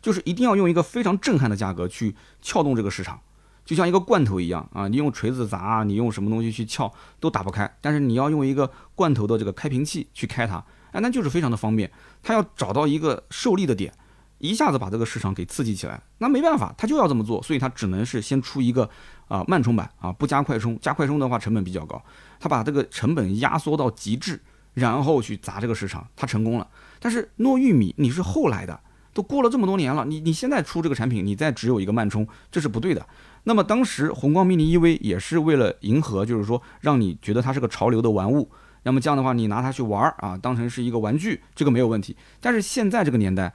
就是一定要用一个非常震撼的价格去撬动这个市场，就像一个罐头一样啊，你用锤子砸，你用什么东西去撬都打不开，但是你要用一个罐头的这个开瓶器去开它，哎，那就是非常的方便。它要找到一个受力的点。一下子把这个市场给刺激起来，那没办法，它就要这么做，所以它只能是先出一个啊慢充版啊，不加快充，加快充的话成本比较高，他把这个成本压缩到极致，然后去砸这个市场，他成功了。但是糯玉米你是后来的，都过了这么多年了，你你现在出这个产品，你再只有一个慢充，这是不对的。那么当时宏光 mini EV 也是为了迎合，就是说让你觉得它是个潮流的玩物，那么这样的话你拿它去玩儿啊，当成是一个玩具，这个没有问题。但是现在这个年代。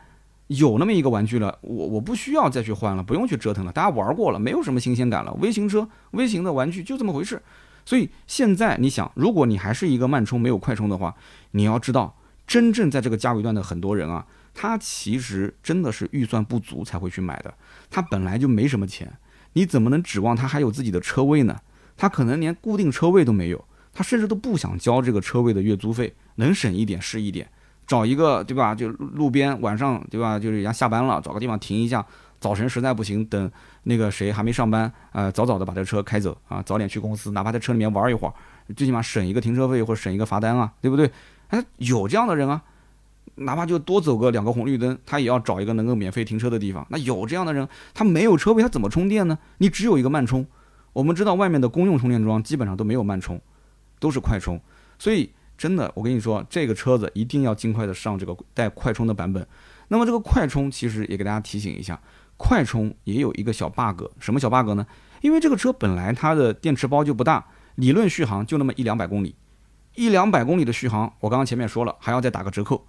有那么一个玩具了，我我不需要再去换了，不用去折腾了，大家玩过了，没有什么新鲜感了。微型车、微型的玩具就这么回事。所以现在你想，如果你还是一个慢充没有快充的话，你要知道，真正在这个价位段的很多人啊，他其实真的是预算不足才会去买的。他本来就没什么钱，你怎么能指望他还有自己的车位呢？他可能连固定车位都没有，他甚至都不想交这个车位的月租费，能省一点是一点。找一个对吧？就路边晚上对吧？就是人家下班了，找个地方停一下。早晨实在不行，等那个谁还没上班，呃，早早的把这车开走啊，早点去公司，哪怕在车里面玩一会儿，最起码省一个停车费或者省一个罚单啊，对不对？哎，有这样的人啊，哪怕就多走个两个红绿灯，他也要找一个能够免费停车的地方。那有这样的人，他没有车位，他怎么充电呢？你只有一个慢充。我们知道外面的公用充电桩基本上都没有慢充，都是快充，所以。真的，我跟你说，这个车子一定要尽快的上这个带快充的版本。那么这个快充其实也给大家提醒一下，快充也有一个小 bug，什么小 bug 呢？因为这个车本来它的电池包就不大，理论续航就那么一两百公里，一两百公里的续航，我刚刚前面说了还要再打个折扣。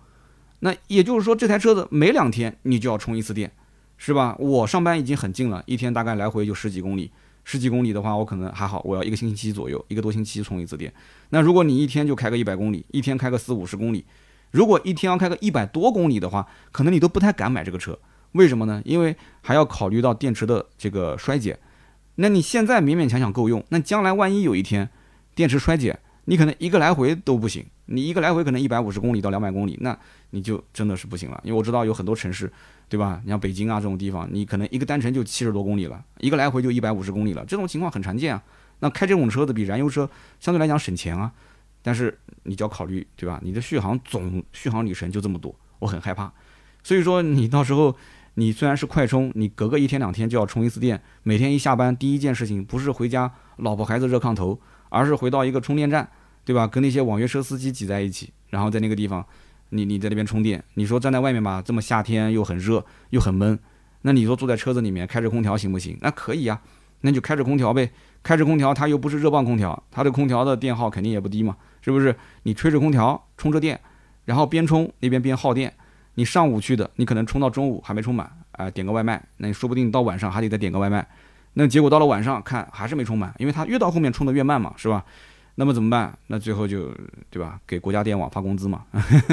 那也就是说，这台车子每两天你就要充一次电，是吧？我上班已经很近了，一天大概来回就十几公里。十几公里的话，我可能还好，我要一个星期左右，一个多星期充一次电。那如果你一天就开个一百公里，一天开个四五十公里，如果一天要开个一百多公里的话，可能你都不太敢买这个车。为什么呢？因为还要考虑到电池的这个衰减。那你现在勉勉强强够用，那将来万一有一天电池衰减，你可能一个来回都不行。你一个来回可能一百五十公里到两百公里，那你就真的是不行了。因为我知道有很多城市。对吧？你像北京啊这种地方，你可能一个单程就七十多公里了，一个来回就一百五十公里了，这种情况很常见啊。那开这种车子比燃油车相对来讲省钱啊，但是你就要考虑，对吧？你的续航总续航里程就这么多，我很害怕。所以说你到时候你虽然是快充，你隔个一天两天就要充一次电，每天一下班第一件事情不是回家老婆孩子热炕头，而是回到一个充电站，对吧？跟那些网约车司机挤在一起，然后在那个地方。你你在那边充电，你说站在外面吧，这么夏天又很热又很闷，那你说坐在车子里面开着空调行不行？那可以呀，那就开着空调呗，开着空调它又不是热泵空调，它的空调的电耗肯定也不低嘛，是不是？你吹着空调充着电，然后边充那边边耗电，你上午去的，你可能充到中午还没充满，啊，点个外卖，那你说不定到晚上还得再点个外卖，那结果到了晚上看还是没充满，因为它越到后面充的越慢嘛，是吧？那么怎么办？那最后就对吧？给国家电网发工资嘛，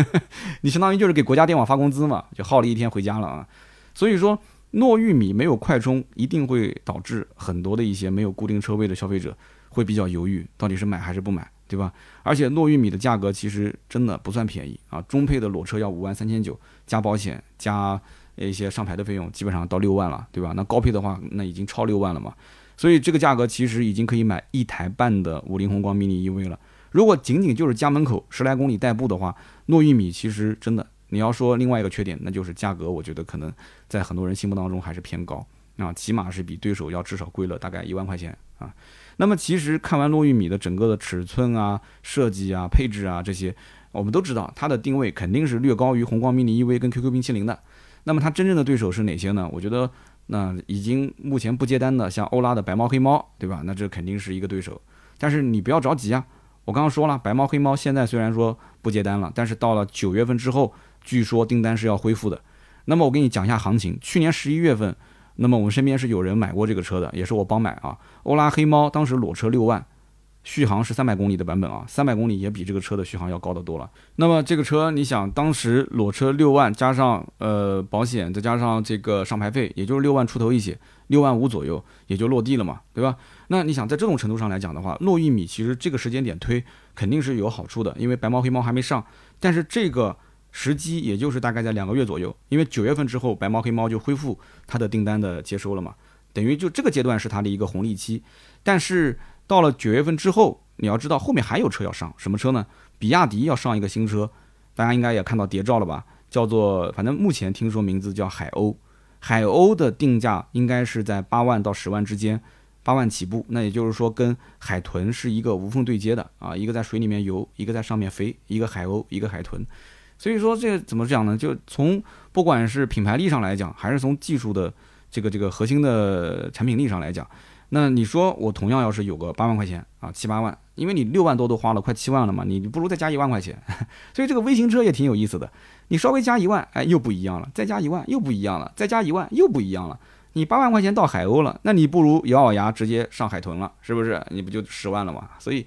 你相当于就是给国家电网发工资嘛，就耗了一天回家了啊。所以说，糯玉米没有快充，一定会导致很多的一些没有固定车位的消费者会比较犹豫，到底是买还是不买，对吧？而且糯玉米的价格其实真的不算便宜啊，中配的裸车要五万三千九，加保险加一些上牌的费用，基本上到六万了，对吧？那高配的话，那已经超六万了嘛。所以这个价格其实已经可以买一台半的五菱宏光 mini EV 了。如果仅仅就是家门口十来公里代步的话，糯玉米其实真的，你要说另外一个缺点，那就是价格，我觉得可能在很多人心目当中还是偏高啊，起码是比对手要至少贵了大概一万块钱啊。那么其实看完糯玉米的整个的尺寸啊、设计啊、配置啊这些，我们都知道它的定位肯定是略高于宏光 mini EV 跟 QQ 冰淇淋的。那么它真正的对手是哪些呢？我觉得那已经目前不接单的，像欧拉的白猫黑猫，对吧？那这肯定是一个对手。但是你不要着急啊，我刚刚说了，白猫黑猫现在虽然说不接单了，但是到了九月份之后，据说订单是要恢复的。那么我给你讲一下行情，去年十一月份。那么我们身边是有人买过这个车的，也是我帮买啊。欧拉黑猫当时裸车六万，续航是三百公里的版本啊，三百公里也比这个车的续航要高得多了。那么这个车你想，当时裸车六万，加上呃保险，再加上这个上牌费，也就是六万出头一些，六万五左右也就落地了嘛，对吧？那你想在这种程度上来讲的话，落玉米其实这个时间点推肯定是有好处的，因为白猫黑猫还没上，但是这个。时机也就是大概在两个月左右，因为九月份之后，白猫黑猫就恢复它的订单的接收了嘛，等于就这个阶段是它的一个红利期。但是到了九月份之后，你要知道后面还有车要上，什么车呢？比亚迪要上一个新车，大家应该也看到谍照了吧？叫做，反正目前听说名字叫海鸥，海鸥的定价应该是在八万到十万之间，八万起步。那也就是说，跟海豚是一个无缝对接的啊，一个在水里面游，一个在上面飞，一个海鸥，一个海豚。所以说这怎么讲呢？就从不管是品牌力上来讲，还是从技术的这个这个核心的产品力上来讲，那你说我同样要是有个八万块钱啊，七八万，因为你六万多都花了快七万了嘛，你不如再加一万块钱。所以这个微型车也挺有意思的，你稍微加一万，哎，又不一样了；再加一万又不一样了；再加一万又不一样了。你八万块钱到海鸥了，那你不如咬咬牙直接上海豚了，是不是？你不就十万了吗？所以。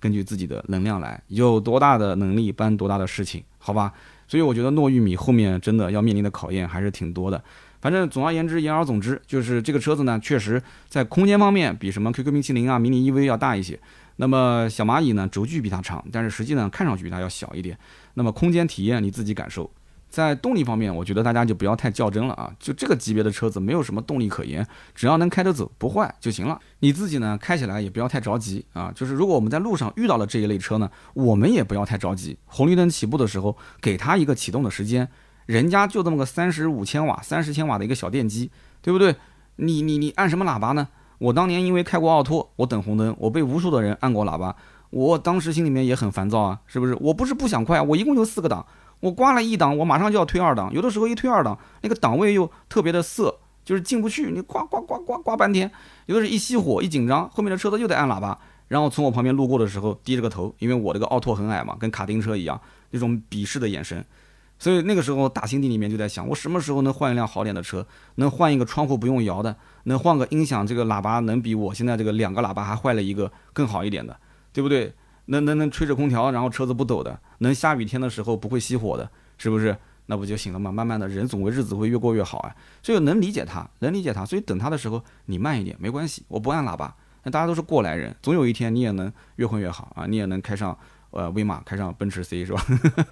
根据自己的能量来，有多大的能力办多大的事情，好吧？所以我觉得糯玉米后面真的要面临的考验还是挺多的。反正总而言之，言而总之，就是这个车子呢，确实在空间方面比什么 QQ 冰淇淋啊、迷你 EV 要大一些。那么小蚂蚁呢，轴距比它长，但是实际呢，看上去比它要小一点。那么空间体验你自己感受。在动力方面，我觉得大家就不要太较真了啊！就这个级别的车子，没有什么动力可言，只要能开得走，不坏就行了。你自己呢，开起来也不要太着急啊！就是如果我们在路上遇到了这一类车呢，我们也不要太着急。红绿灯起步的时候，给它一个启动的时间，人家就这么个三十五千瓦、三十千瓦的一个小电机，对不对？你你你按什么喇叭呢？我当年因为开过奥拓，我等红灯，我被无数的人按过喇叭，我当时心里面也很烦躁啊，是不是？我不是不想快，我一共就四个档。我挂了一档，我马上就要推二档，有的时候一推二档，那个档位又特别的涩，就是进不去，你呱呱呱呱呱半天，有的是一熄火一紧张，后面的车子又得按喇叭，然后从我旁边路过的时候低着个头，因为我这个奥拓很矮嘛，跟卡丁车一样，那种鄙视的眼神，所以那个时候打心底里面就在想，我什么时候能换一辆好点的车，能换一个窗户不用摇的，能换个音响，这个喇叭能比我现在这个两个喇叭还坏了一个更好一点的，对不对？能能能吹着空调，然后车子不抖的，能下雨天的时候不会熄火的，是不是？那不就行了吗？慢慢的人总归日子会越过越好啊。所以能理解他，能理解他。所以等他的时候，你慢一点没关系，我不按喇叭。那大家都是过来人，总有一天你也能越混越好啊，你也能开上呃威马，开上奔驰 C 是吧？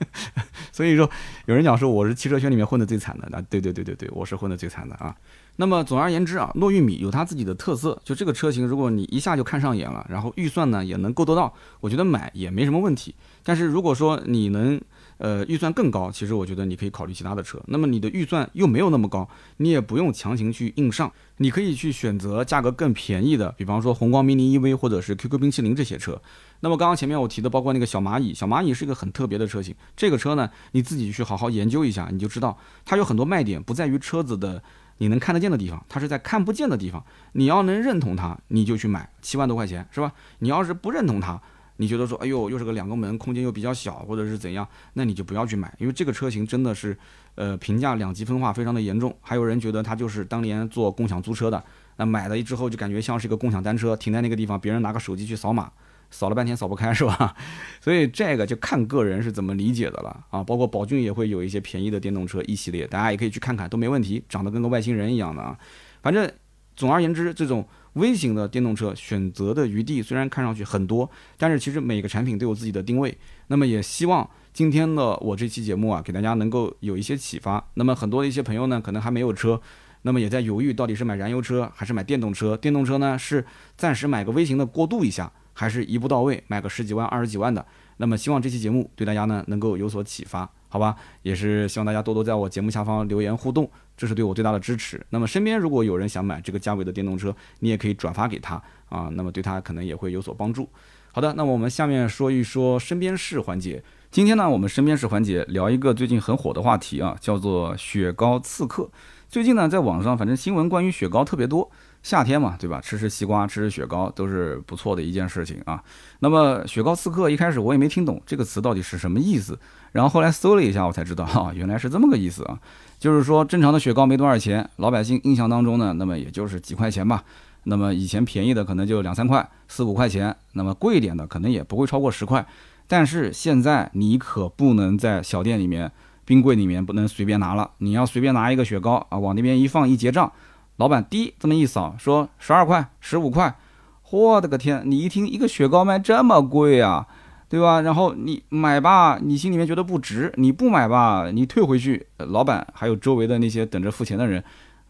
所以说，有人讲说我是汽车圈里面混的最惨的，那对对对对对，我是混的最惨的啊。那么总而言之啊，糯玉米有它自己的特色。就这个车型，如果你一下就看上眼了，然后预算呢也能够得到，我觉得买也没什么问题。但是如果说你能，呃，预算更高，其实我觉得你可以考虑其他的车。那么你的预算又没有那么高，你也不用强行去硬上，你可以去选择价格更便宜的，比方说宏光 mini EV 或者是 QQ 冰淇淋这些车。那么刚刚前面我提的，包括那个小蚂蚁，小蚂蚁是一个很特别的车型。这个车呢，你自己去好好研究一下，你就知道它有很多卖点，不在于车子的。你能看得见的地方，它是在看不见的地方。你要能认同它，你就去买，七万多块钱是吧？你要是不认同它，你觉得说，哎呦，又是个两个门，空间又比较小，或者是怎样，那你就不要去买，因为这个车型真的是，呃，评价两极分化非常的严重。还有人觉得它就是当年做共享租车的，那买了之后就感觉像是一个共享单车，停在那个地方，别人拿个手机去扫码。扫了半天扫不开是吧？所以这个就看个人是怎么理解的了啊。包括宝骏也会有一些便宜的电动车一系列，大家也可以去看看，都没问题，长得跟个外星人一样的啊。反正总而言之，这种微型的电动车选择的余地虽然看上去很多，但是其实每个产品都有自己的定位。那么也希望今天的我这期节目啊，给大家能够有一些启发。那么很多的一些朋友呢，可能还没有车，那么也在犹豫到底是买燃油车还是买电动车。电动车呢是暂时买个微型的过渡一下，还是一步到位买个十几万、二十几万的。那么希望这期节目对大家呢能够有所启发。好吧，也是希望大家多多在我节目下方留言互动，这是对我最大的支持。那么身边如果有人想买这个价位的电动车，你也可以转发给他啊，那么对他可能也会有所帮助。好的，那么我们下面说一说身边事环节。今天呢，我们身边事环节聊一个最近很火的话题啊，叫做雪糕刺客。最近呢，在网上反正新闻关于雪糕特别多。夏天嘛，对吧？吃吃西瓜，吃吃雪糕，都是不错的一件事情啊。那么，雪糕刺客一开始我也没听懂这个词到底是什么意思，然后后来搜了一下，我才知道 哈，原来是这么个意思啊。就是说，正常的雪糕没多少钱，老百姓印象当中呢，那么也就是几块钱吧。那么以前便宜的可能就两三块、四五块钱，那么贵一点的可能也不会超过十块。但是现在你可不能在小店里面、冰柜里面不能随便拿了，你要随便拿一个雪糕啊，往那边一放一结账。老板滴这么一扫，说十二块、十五块，我的个天！你一听一个雪糕卖这么贵啊，对吧？然后你买吧，你心里面觉得不值；你不买吧，你退回去，老板还有周围的那些等着付钱的人，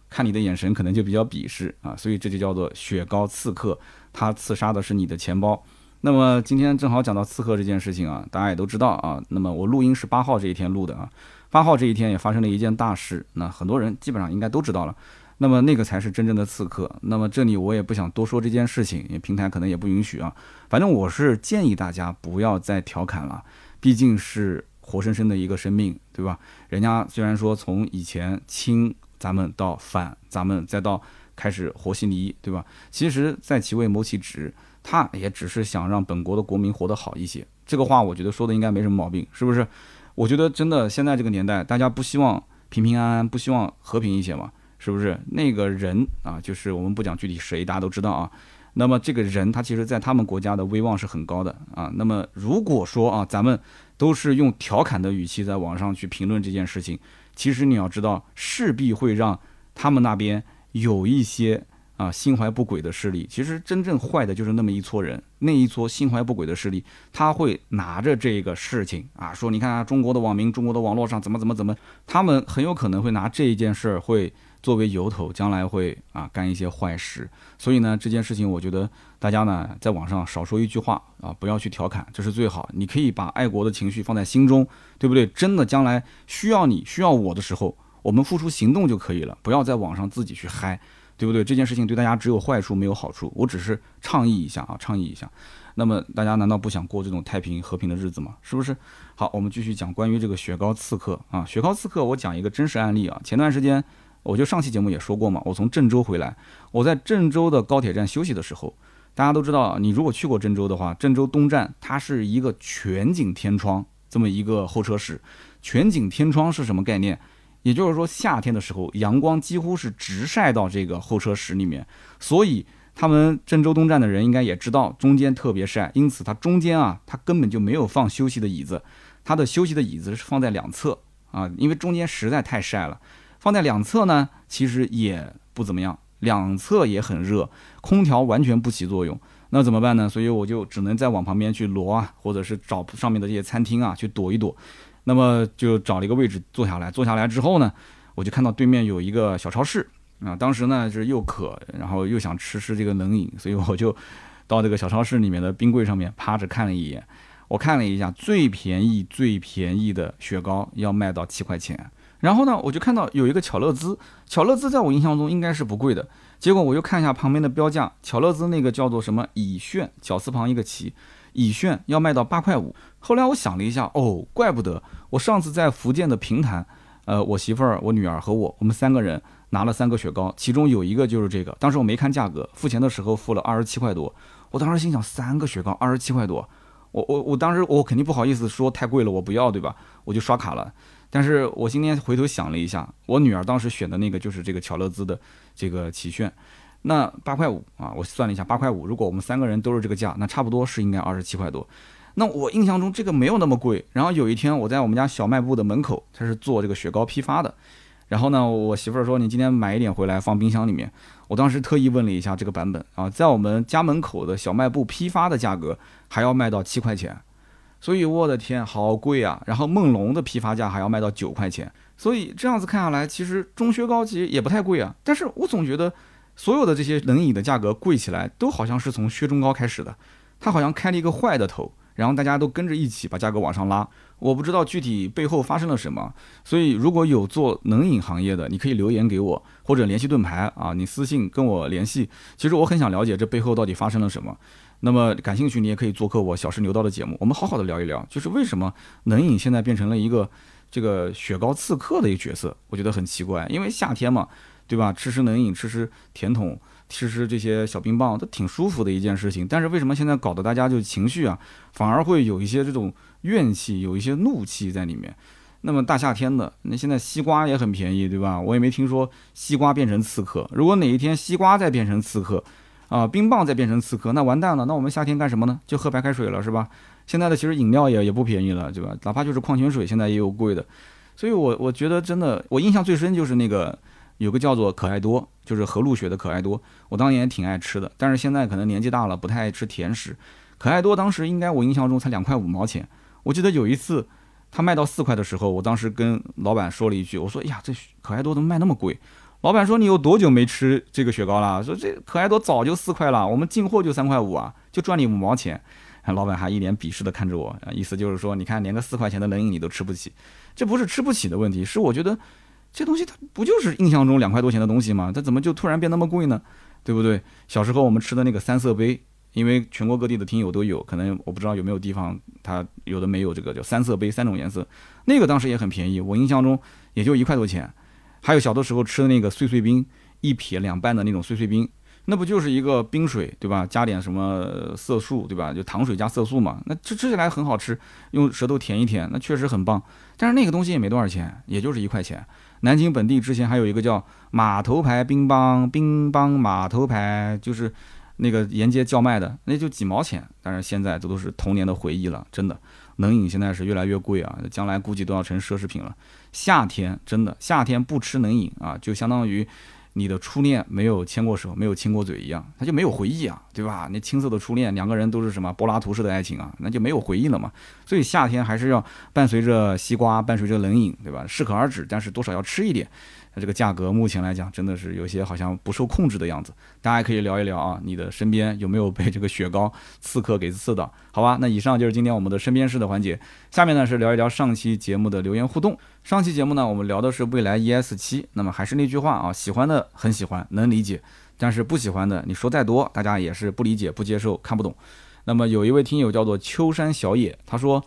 看你的眼神可能就比较鄙视啊。所以这就叫做雪糕刺客，他刺杀的是你的钱包。那么今天正好讲到刺客这件事情啊，大家也都知道啊。那么我录音是八号这一天录的啊，八号这一天也发生了一件大事，那很多人基本上应该都知道了。那么那个才是真正的刺客。那么这里我也不想多说这件事情，因为平台可能也不允许啊。反正我是建议大家不要再调侃了，毕竟是活生生的一个生命，对吧？人家虽然说从以前亲咱们到反咱们，再到开始和稀泥，对吧？其实在其位谋其职，他也只是想让本国的国民活得好一些。这个话我觉得说的应该没什么毛病，是不是？我觉得真的现在这个年代，大家不希望平平安安，不希望和平一些吗？是不是那个人啊？就是我们不讲具体谁，大家都知道啊。那么这个人他其实，在他们国家的威望是很高的啊。那么如果说啊，咱们都是用调侃的语气在网上去评论这件事情，其实你要知道，势必会让他们那边有一些啊心怀不轨的势力。其实真正坏的就是那么一撮人，那一撮心怀不轨的势力，他会拿着这个事情啊说，你看啊，中国的网民，中国的网络上怎么怎么怎么，他们很有可能会拿这一件事儿会。作为由头，将来会啊干一些坏事，所以呢，这件事情我觉得大家呢在网上少说一句话啊，不要去调侃，这是最好。你可以把爱国的情绪放在心中，对不对？真的将来需要你需要我的时候，我们付出行动就可以了，不要在网上自己去嗨，对不对？这件事情对大家只有坏处没有好处，我只是倡议一下啊，倡议一下。那么大家难道不想过这种太平和平的日子吗？是不是？好，我们继续讲关于这个雪糕刺客啊，雪糕刺客，我讲一个真实案例啊，前段时间。我就上期节目也说过嘛，我从郑州回来，我在郑州的高铁站休息的时候，大家都知道，你如果去过郑州的话，郑州东站它是一个全景天窗这么一个候车室。全景天窗是什么概念？也就是说夏天的时候，阳光几乎是直晒到这个候车室里面，所以他们郑州东站的人应该也知道中间特别晒，因此它中间啊，它根本就没有放休息的椅子，它的休息的椅子是放在两侧啊，因为中间实在太晒了。放在两侧呢，其实也不怎么样，两侧也很热，空调完全不起作用，那怎么办呢？所以我就只能再往旁边去挪啊，或者是找上面的这些餐厅啊去躲一躲。那么就找了一个位置坐下来，坐下来之后呢，我就看到对面有一个小超市啊，当时呢就是又渴，然后又想吃吃这个冷饮，所以我就到这个小超市里面的冰柜上面趴着看了一眼。我看了一下，最便宜最便宜的雪糕要卖到七块钱。然后呢，我就看到有一个巧乐兹，巧乐兹在我印象中应该是不贵的。结果我又看一下旁边的标价，巧乐兹那个叫做什么乙炫，绞丝旁一个奇，乙炫要卖到八块五。后来我想了一下，哦，怪不得我上次在福建的平潭，呃，我媳妇儿、我女儿和我，我们三个人拿了三个雪糕，其中有一个就是这个。当时我没看价格，付钱的时候付了二十七块多。我当时心想，三个雪糕二十七块多，我我我当时我肯定不好意思说太贵了，我不要，对吧？我就刷卡了。但是我今天回头想了一下，我女儿当时选的那个就是这个巧乐兹的这个奇炫，那八块五啊，我算了一下八块五，如果我们三个人都是这个价，那差不多是应该二十七块多。那我印象中这个没有那么贵。然后有一天我在我们家小卖部的门口，他是做这个雪糕批发的，然后呢，我媳妇儿说你今天买一点回来放冰箱里面。我当时特意问了一下这个版本啊，在我们家门口的小卖部批发的价格还要卖到七块钱，所以我的天，好贵啊！然后梦龙的批发价还要卖到九块钱，所以这样子看下来，其实中靴高级也不太贵啊。但是我总觉得所有的这些冷饮的价格贵起来，都好像是从靴中高开始的，它好像开了一个坏的头。然后大家都跟着一起把价格往上拉，我不知道具体背后发生了什么，所以如果有做冷饮行业的，你可以留言给我，或者联系盾牌啊，你私信跟我联系。其实我很想了解这背后到底发生了什么。那么感兴趣，你也可以做客我小试牛刀的节目，我们好好的聊一聊，就是为什么冷饮现在变成了一个这个雪糕刺客的一个角色，我觉得很奇怪，因为夏天嘛，对吧？吃吃冷饮，吃吃甜筒。吃吃这些小冰棒都挺舒服的一件事情，但是为什么现在搞得大家就情绪啊，反而会有一些这种怨气，有一些怒气在里面？那么大夏天的，那现在西瓜也很便宜，对吧？我也没听说西瓜变成刺客。如果哪一天西瓜再变成刺客，啊，冰棒再变成刺客，那完蛋了。那我们夏天干什么呢？就喝白开水了，是吧？现在的其实饮料也也不便宜了，对吧？哪怕就是矿泉水，现在也有贵的。所以我我觉得真的，我印象最深就是那个。有个叫做可爱多，就是和路雪的可爱多，我当年也挺爱吃的，但是现在可能年纪大了，不太爱吃甜食。可爱多当时应该我印象中才两块五毛钱，我记得有一次它卖到四块的时候，我当时跟老板说了一句，我说：“呀，这可爱多怎么卖那么贵？”老板说：“你有多久没吃这个雪糕了？”说：“这可爱多早就四块了，我们进货就三块五啊，就赚你五毛钱。”老板还一脸鄙视地看着我，意思就是说，你看连个四块钱的冷饮你都吃不起，这不是吃不起的问题，是我觉得。这东西它不就是印象中两块多钱的东西吗？它怎么就突然变那么贵呢？对不对？小时候我们吃的那个三色杯，因为全国各地的听友都有，可能我不知道有没有地方它有的没有这个叫三色杯，三种颜色，那个当时也很便宜，我印象中也就一块多钱。还有小的时候吃的那个碎碎冰，一撇两半的那种碎碎冰，那不就是一个冰水对吧？加点什么色素对吧？就糖水加色素嘛，那吃吃起来很好吃，用舌头舔一舔，那确实很棒。但是那个东西也没多少钱，也就是一块钱。南京本地之前还有一个叫码头牌冰棒，冰棒码头牌就是那个沿街叫卖的，那就几毛钱。但是现在这都是童年的回忆了，真的。冷饮现在是越来越贵啊，将来估计都要成奢侈品了。夏天真的，夏天不吃冷饮啊，就相当于。你的初恋没有牵过手，没有亲过嘴一样，他就没有回忆啊，对吧？那青涩的初恋，两个人都是什么柏拉图式的爱情啊，那就没有回忆了嘛。所以夏天还是要伴随着西瓜，伴随着冷饮，对吧？适可而止，但是多少要吃一点。那这个价格目前来讲，真的是有些好像不受控制的样子。大家可以聊一聊啊，你的身边有没有被这个雪糕刺客给刺到？好吧，那以上就是今天我们的身边事的环节。下面呢是聊一聊上期节目的留言互动。上期节目呢，我们聊的是未来 ES 七。那么还是那句话啊，喜欢的很喜欢，能理解；但是不喜欢的，你说再多，大家也是不理解、不接受、看不懂。那么有一位听友叫做秋山小野，他说。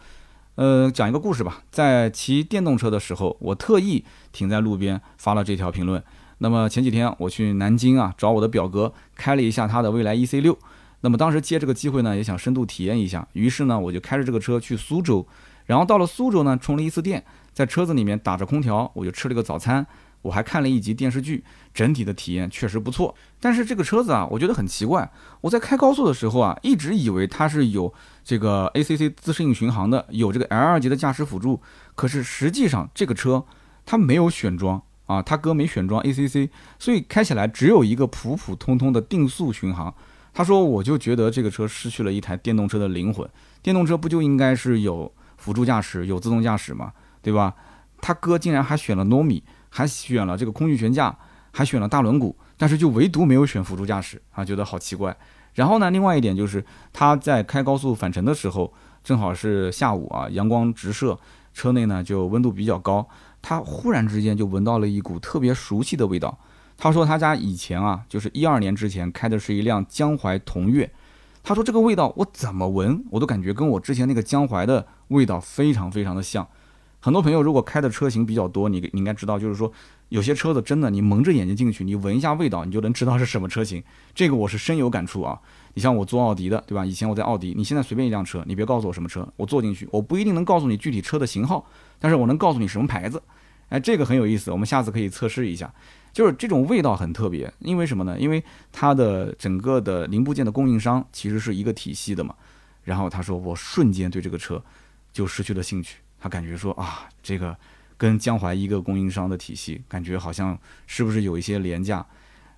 呃，讲一个故事吧。在骑电动车的时候，我特意停在路边发了这条评论。那么前几天我去南京啊，找我的表哥开了一下他的蔚来 EC 六。那么当时借这个机会呢，也想深度体验一下。于是呢，我就开着这个车去苏州。然后到了苏州呢，充了一次电，在车子里面打着空调，我就吃了个早餐。我还看了一集电视剧，整体的体验确实不错。但是这个车子啊，我觉得很奇怪。我在开高速的时候啊，一直以为它是有这个 ACC 自适应巡航的，有这个 L 二级的驾驶辅助。可是实际上这个车它没有选装啊，他哥没选装 ACC，所以开起来只有一个普普通通的定速巡航。他说，我就觉得这个车失去了一台电动车的灵魂。电动车不就应该是有辅助驾驶、有自动驾驶吗？对吧？他哥竟然还选了糯米。还选了这个空气悬架，还选了大轮毂，但是就唯独没有选辅助驾驶啊，觉得好奇怪。然后呢，另外一点就是他在开高速返程的时候，正好是下午啊，阳光直射，车内呢就温度比较高，他忽然之间就闻到了一股特别熟悉的味道。他说他家以前啊，就是一二年之前开的是一辆江淮同悦，他说这个味道我怎么闻我都感觉跟我之前那个江淮的味道非常非常的像。很多朋友如果开的车型比较多，你你应该知道，就是说有些车子真的，你蒙着眼睛进去，你闻一下味道，你就能知道是什么车型。这个我是深有感触啊。你像我做奥迪的，对吧？以前我在奥迪，你现在随便一辆车，你别告诉我什么车，我坐进去，我不一定能告诉你具体车的型号，但是我能告诉你什么牌子。哎，这个很有意思，我们下次可以测试一下。就是这种味道很特别，因为什么呢？因为它的整个的零部件的供应商其实是一个体系的嘛。然后他说，我瞬间对这个车就失去了兴趣。他感觉说啊，这个跟江淮一个供应商的体系，感觉好像是不是有一些廉价？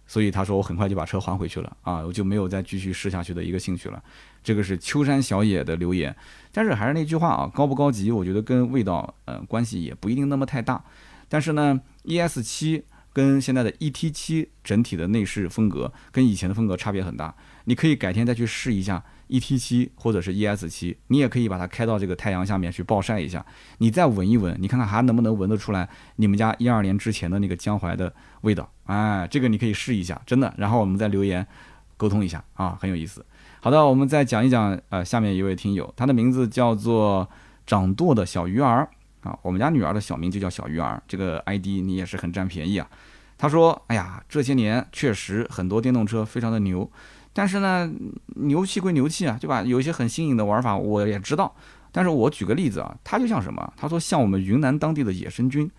所以他说我很快就把车还回去了啊，我就没有再继续试下去的一个兴趣了。这个是秋山小野的留言，但是还是那句话啊，高不高级，我觉得跟味道呃关系也不一定那么太大。但是呢，ES 七跟现在的 ET 七整体的内饰风格跟以前的风格差别很大，你可以改天再去试一下。E.T. 七或者是 E.S. 七，你也可以把它开到这个太阳下面去暴晒一下，你再闻一闻，你看看还能不能闻得出来你们家一二年之前的那个江淮的味道？哎，这个你可以试一下，真的。然后我们再留言沟通一下啊，很有意思。好的，我们再讲一讲呃，下面一位听友，他的名字叫做掌舵的小鱼儿啊，我们家女儿的小名就叫小鱼儿，这个 I.D. 你也是很占便宜啊。他说，哎呀，这些年确实很多电动车非常的牛。但是呢，牛气归牛气啊，对吧？有一些很新颖的玩法，我也知道。但是我举个例子啊，它就像什么？他说像我们云南当地的野生菌，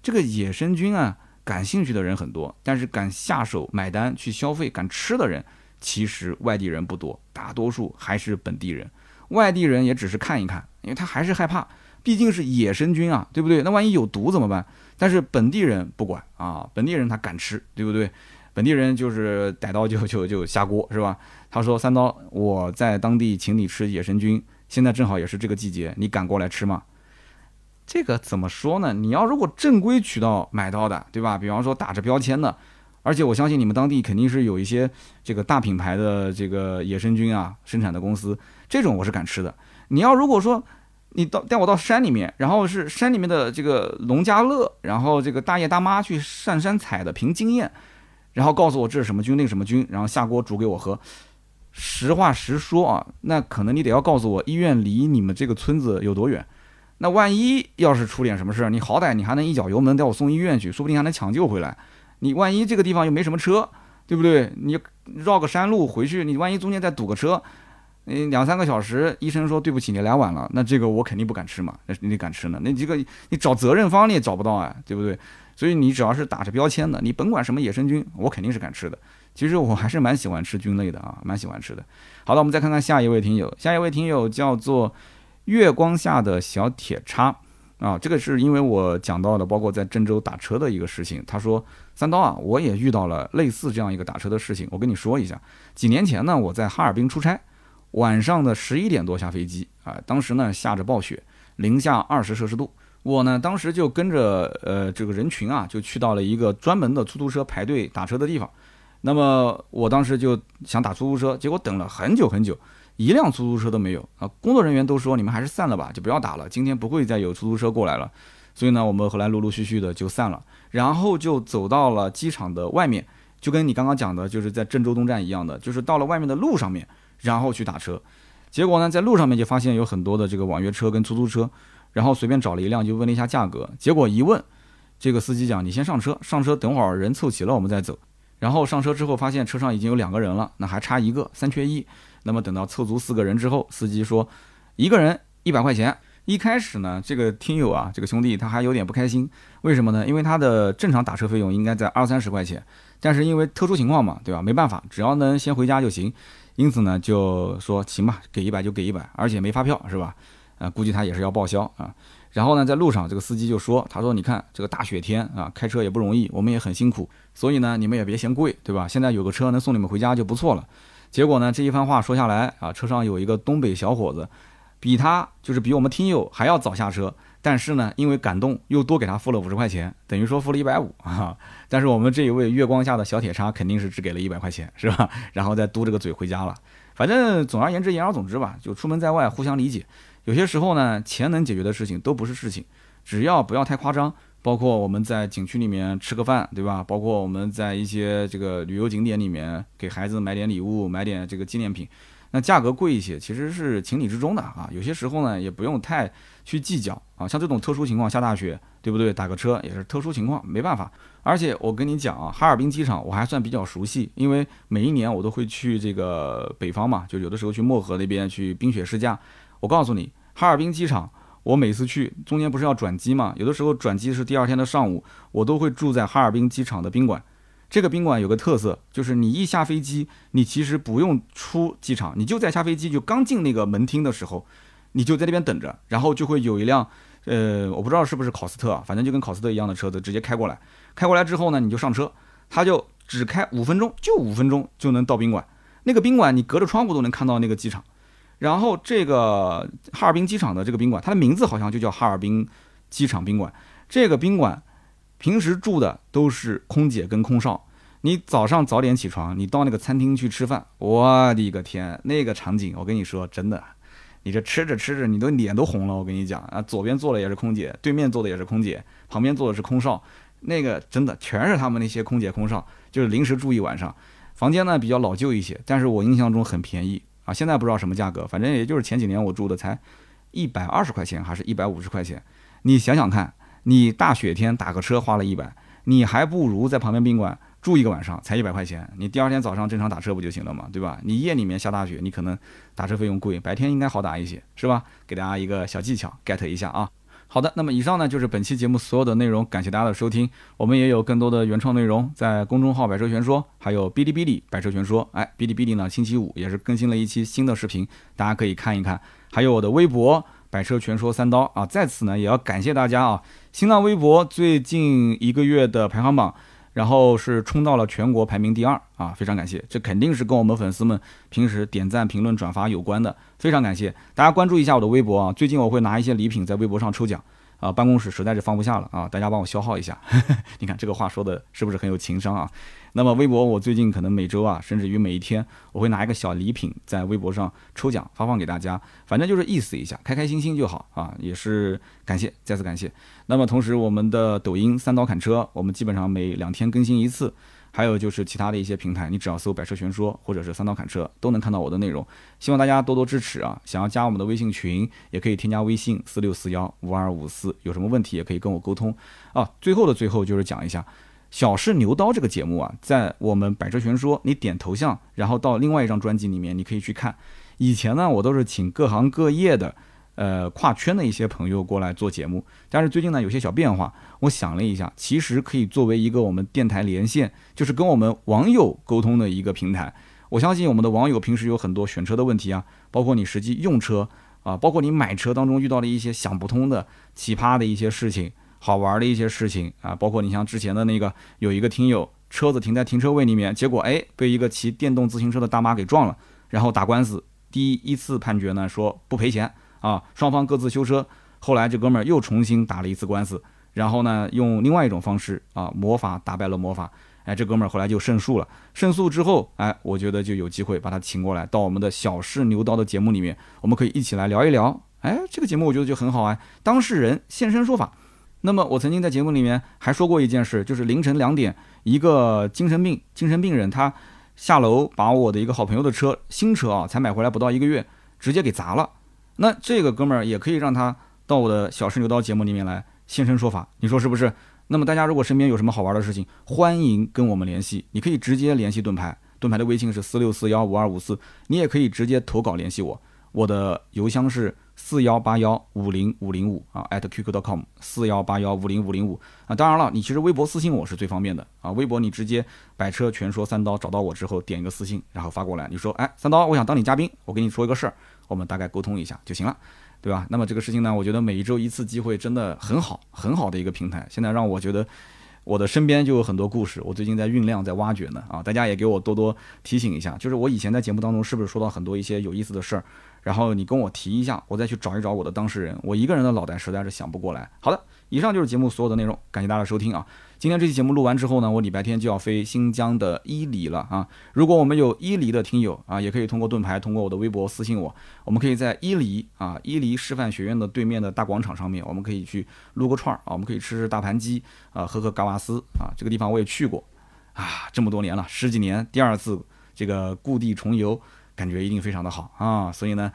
这个野生菌啊，感兴趣的人很多，但是敢下手买单去消费、敢吃的人，其实外地人不多，大多数还是本地人。外地人也只是看一看，因为他还是害怕，毕竟是野生菌啊，对不对？那万一有毒怎么办？但是本地人不管啊，本地人他敢吃，对不对？本地人就是逮到就就就下锅是吧？他说三刀，我在当地请你吃野生菌，现在正好也是这个季节，你敢过来吃吗？这个怎么说呢？你要如果正规渠道买到的，对吧？比方说打着标签的，而且我相信你们当地肯定是有一些这个大品牌的这个野生菌啊生产的公司，这种我是敢吃的。你要如果说你到带我到山里面，然后是山里面的这个农家乐，然后这个大爷大妈去上山采的，凭经验。然后告诉我这是什么菌，那个什么菌，然后下锅煮给我喝。实话实说啊，那可能你得要告诉我医院离你们这个村子有多远。那万一要是出点什么事儿，你好歹你还能一脚油门带我送医院去，说不定还能抢救回来。你万一这个地方又没什么车，对不对？你绕个山路回去，你万一中间再堵个车，你，两三个小时，医生说对不起，你来晚了，那这个我肯定不敢吃嘛。那你敢吃呢？那这个你找责任方你也找不到啊，对不对？所以你只要是打着标签的，你甭管什么野生菌，我肯定是敢吃的。其实我还是蛮喜欢吃菌类的啊，蛮喜欢吃的。好了，我们再看看下一位听友，下一位听友叫做月光下的小铁叉啊，这个是因为我讲到的，包括在郑州打车的一个事情。他说三刀啊，我也遇到了类似这样一个打车的事情，我跟你说一下。几年前呢，我在哈尔滨出差，晚上的十一点多下飞机啊，当时呢下着暴雪，零下二十摄氏度。我呢，当时就跟着呃这个人群啊，就去到了一个专门的出租车排队打车的地方。那么我当时就想打出租车，结果等了很久很久，一辆出租车都没有啊。工作人员都说你们还是散了吧，就不要打了，今天不会再有出租车过来了。所以呢，我们后来陆陆续续的就散了，然后就走到了机场的外面，就跟你刚刚讲的，就是在郑州东站一样的，就是到了外面的路上面，然后去打车。结果呢，在路上面就发现有很多的这个网约车跟出租车。然后随便找了一辆，就问了一下价格，结果一问，这个司机讲：“你先上车，上车等会儿人凑齐了我们再走。”然后上车之后发现车上已经有两个人了，那还差一个，三缺一。那么等到凑足四个人之后，司机说：“一个人一百块钱。”一开始呢，这个听友啊，这个兄弟他还有点不开心，为什么呢？因为他的正常打车费用应该在二三十块钱，但是因为特殊情况嘛，对吧？没办法，只要能先回家就行。因此呢，就说行吧，给一百就给一百，而且没发票，是吧？啊，估计他也是要报销啊。然后呢，在路上，这个司机就说：“他说，你看这个大雪天啊，开车也不容易，我们也很辛苦，所以呢，你们也别嫌贵，对吧？现在有个车能送你们回家就不错了。”结果呢，这一番话说下来啊，车上有一个东北小伙子，比他就是比我们听友还要早下车，但是呢，因为感动又多给他付了五十块钱，等于说付了一百五啊。但是我们这一位月光下的小铁叉肯定是只给了一百块钱，是吧？然后再嘟着个嘴回家了。反正总而言之，言而总之吧，就出门在外互相理解。有些时候呢，钱能解决的事情都不是事情，只要不要太夸张。包括我们在景区里面吃个饭，对吧？包括我们在一些这个旅游景点里面给孩子买点礼物，买点这个纪念品，那价格贵一些其实是情理之中的啊。有些时候呢，也不用太去计较啊。像这种特殊情况下大雪，对不对？打个车也是特殊情况，没办法。而且我跟你讲啊，哈尔滨机场我还算比较熟悉，因为每一年我都会去这个北方嘛，就有的时候去漠河那边去冰雪试驾。我告诉你。哈尔滨机场，我每次去中间不是要转机吗？有的时候转机是第二天的上午，我都会住在哈尔滨机场的宾馆。这个宾馆有个特色，就是你一下飞机，你其实不用出机场，你就在下飞机就刚进那个门厅的时候，你就在那边等着，然后就会有一辆呃，我不知道是不是考斯特啊，反正就跟考斯特一样的车子直接开过来，开过来之后呢，你就上车，他就只开五分钟，就五分钟就能到宾馆。那个宾馆你隔着窗户都能看到那个机场。然后这个哈尔滨机场的这个宾馆，它的名字好像就叫哈尔滨机场宾馆。这个宾馆平时住的都是空姐跟空少。你早上早点起床，你到那个餐厅去吃饭，我的个天，那个场景，我跟你说真的。你这吃着吃着，你的脸都红了。我跟你讲啊，左边坐的也是空姐，对面坐的也是空姐，旁边坐的是空少，那个真的全是他们那些空姐空少，就是临时住一晚上。房间呢比较老旧一些，但是我印象中很便宜啊。现在不知道什么价格，反正也就是前几年我住的才一百二十块钱，还是一百五十块钱。你想想看，你大雪天打个车花了一百，你还不如在旁边宾馆。住一个晚上才一百块钱，你第二天早上正常打车不就行了嘛，对吧？你夜里面下大雪，你可能打车费用贵，白天应该好打一些，是吧？给大家一个小技巧，get 一下啊。好的，那么以上呢就是本期节目所有的内容，感谢大家的收听。我们也有更多的原创内容在公众号“百车全说”，还有哔哩哔哩“百车全说”。哎，哔哩哔哩呢，星期五也是更新了一期新的视频，大家可以看一看。还有我的微博“百车全说三刀”啊，在此呢也要感谢大家啊，新浪微博最近一个月的排行榜。然后是冲到了全国排名第二啊，非常感谢，这肯定是跟我们粉丝们平时点赞、评论、转发有关的，非常感谢大家关注一下我的微博啊，最近我会拿一些礼品在微博上抽奖。啊，办公室实在是放不下了啊！大家帮我消耗一下。你看这个话说的是不是很有情商啊？那么微博我最近可能每周啊，甚至于每一天，我会拿一个小礼品在微博上抽奖发放给大家，反正就是意思一下，开开心心就好啊！也是感谢，再次感谢。那么同时，我们的抖音三刀砍车，我们基本上每两天更新一次。还有就是其他的一些平台，你只要搜“百车全说”或者是“三刀砍车”，都能看到我的内容。希望大家多多支持啊！想要加我们的微信群，也可以添加微信四六四幺五二五四，有什么问题也可以跟我沟通啊。最后的最后，就是讲一下《小试牛刀》这个节目啊，在我们“百车全说”，你点头像，然后到另外一张专辑里面，你可以去看。以前呢，我都是请各行各业的。呃，跨圈的一些朋友过来做节目，但是最近呢有些小变化。我想了一下，其实可以作为一个我们电台连线，就是跟我们网友沟通的一个平台。我相信我们的网友平时有很多选车的问题啊，包括你实际用车啊，包括你买车当中遇到的一些想不通的奇葩的一些事情，好玩的一些事情啊，包括你像之前的那个有一个听友车子停在停车位里面，结果哎被一个骑电动自行车的大妈给撞了，然后打官司，第一次判决呢说不赔钱。啊，双方各自修车，后来这哥们儿又重新打了一次官司，然后呢，用另外一种方式啊，魔法打败了魔法，哎，这哥们儿后来就胜诉了。胜诉之后，哎，我觉得就有机会把他请过来到我们的小试牛刀的节目里面，我们可以一起来聊一聊。哎，这个节目我觉得就很好啊，当事人现身说法。那么我曾经在节目里面还说过一件事，就是凌晨两点，一个精神病精神病人他下楼把我的一个好朋友的车，新车啊，才买回来不到一个月，直接给砸了。那这个哥们儿也可以让他到我的小试牛刀节目里面来现身说法，你说是不是？那么大家如果身边有什么好玩的事情，欢迎跟我们联系。你可以直接联系盾牌，盾牌的微信是四六四幺五二五四，你也可以直接投稿联系我，我的邮箱是四幺八幺五零五零五啊，at qq.com 四幺八幺五零五零五啊。当然了，你其实微博私信我是最方便的啊，微博你直接百车全说三刀找到我之后点一个私信，然后发过来，你说哎三刀，我想当你嘉宾，我跟你说一个事儿。我们大概沟通一下就行了，对吧？那么这个事情呢，我觉得每一周一次机会真的很好，很好的一个平台。现在让我觉得我的身边就有很多故事，我最近在酝酿，在挖掘呢。啊，大家也给我多多提醒一下，就是我以前在节目当中是不是说到很多一些有意思的事儿？然后你跟我提一下，我再去找一找我的当事人。我一个人的脑袋实在是想不过来。好的，以上就是节目所有的内容，感谢大家收听啊。今天这期节目录完之后呢，我礼拜天就要飞新疆的伊犁了啊！如果我们有伊犁的听友啊，也可以通过盾牌，通过我的微博私信我，我们可以在伊犁啊，伊犁师范学院的对面的大广场上面，我们可以去撸个串儿啊，我们可以吃吃大盘鸡啊，喝喝嘎瓦斯啊，这个地方我也去过啊，这么多年了，十几年，第二次这个故地重游，感觉一定非常的好啊！所以呢。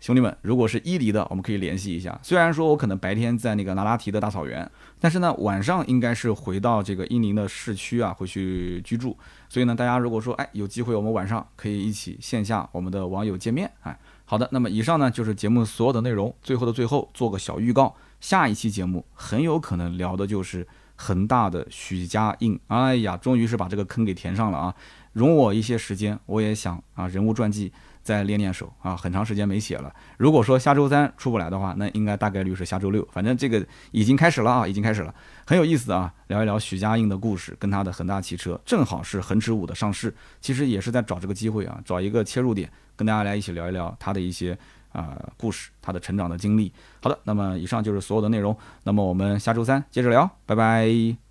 兄弟们，如果是伊犁的，我们可以联系一下。虽然说我可能白天在那个那拉提的大草原，但是呢，晚上应该是回到这个伊宁的市区啊，回去居住。所以呢，大家如果说哎有机会，我们晚上可以一起线下我们的网友见面。哎，好的，那么以上呢就是节目所有的内容。最后的最后做个小预告，下一期节目很有可能聊的就是恒大的许家印。哎呀，终于是把这个坑给填上了啊！容我一些时间，我也想啊人物传记。再练练手啊，很长时间没写了。如果说下周三出不来的话，那应该大概率是下周六。反正这个已经开始了啊，已经开始了，很有意思啊。聊一聊许家印的故事，跟他的恒大汽车，正好是恒驰五的上市，其实也是在找这个机会啊，找一个切入点，跟大家来一起聊一聊他的一些啊故事，他的成长的经历。好的，那么以上就是所有的内容，那么我们下周三接着聊，拜拜。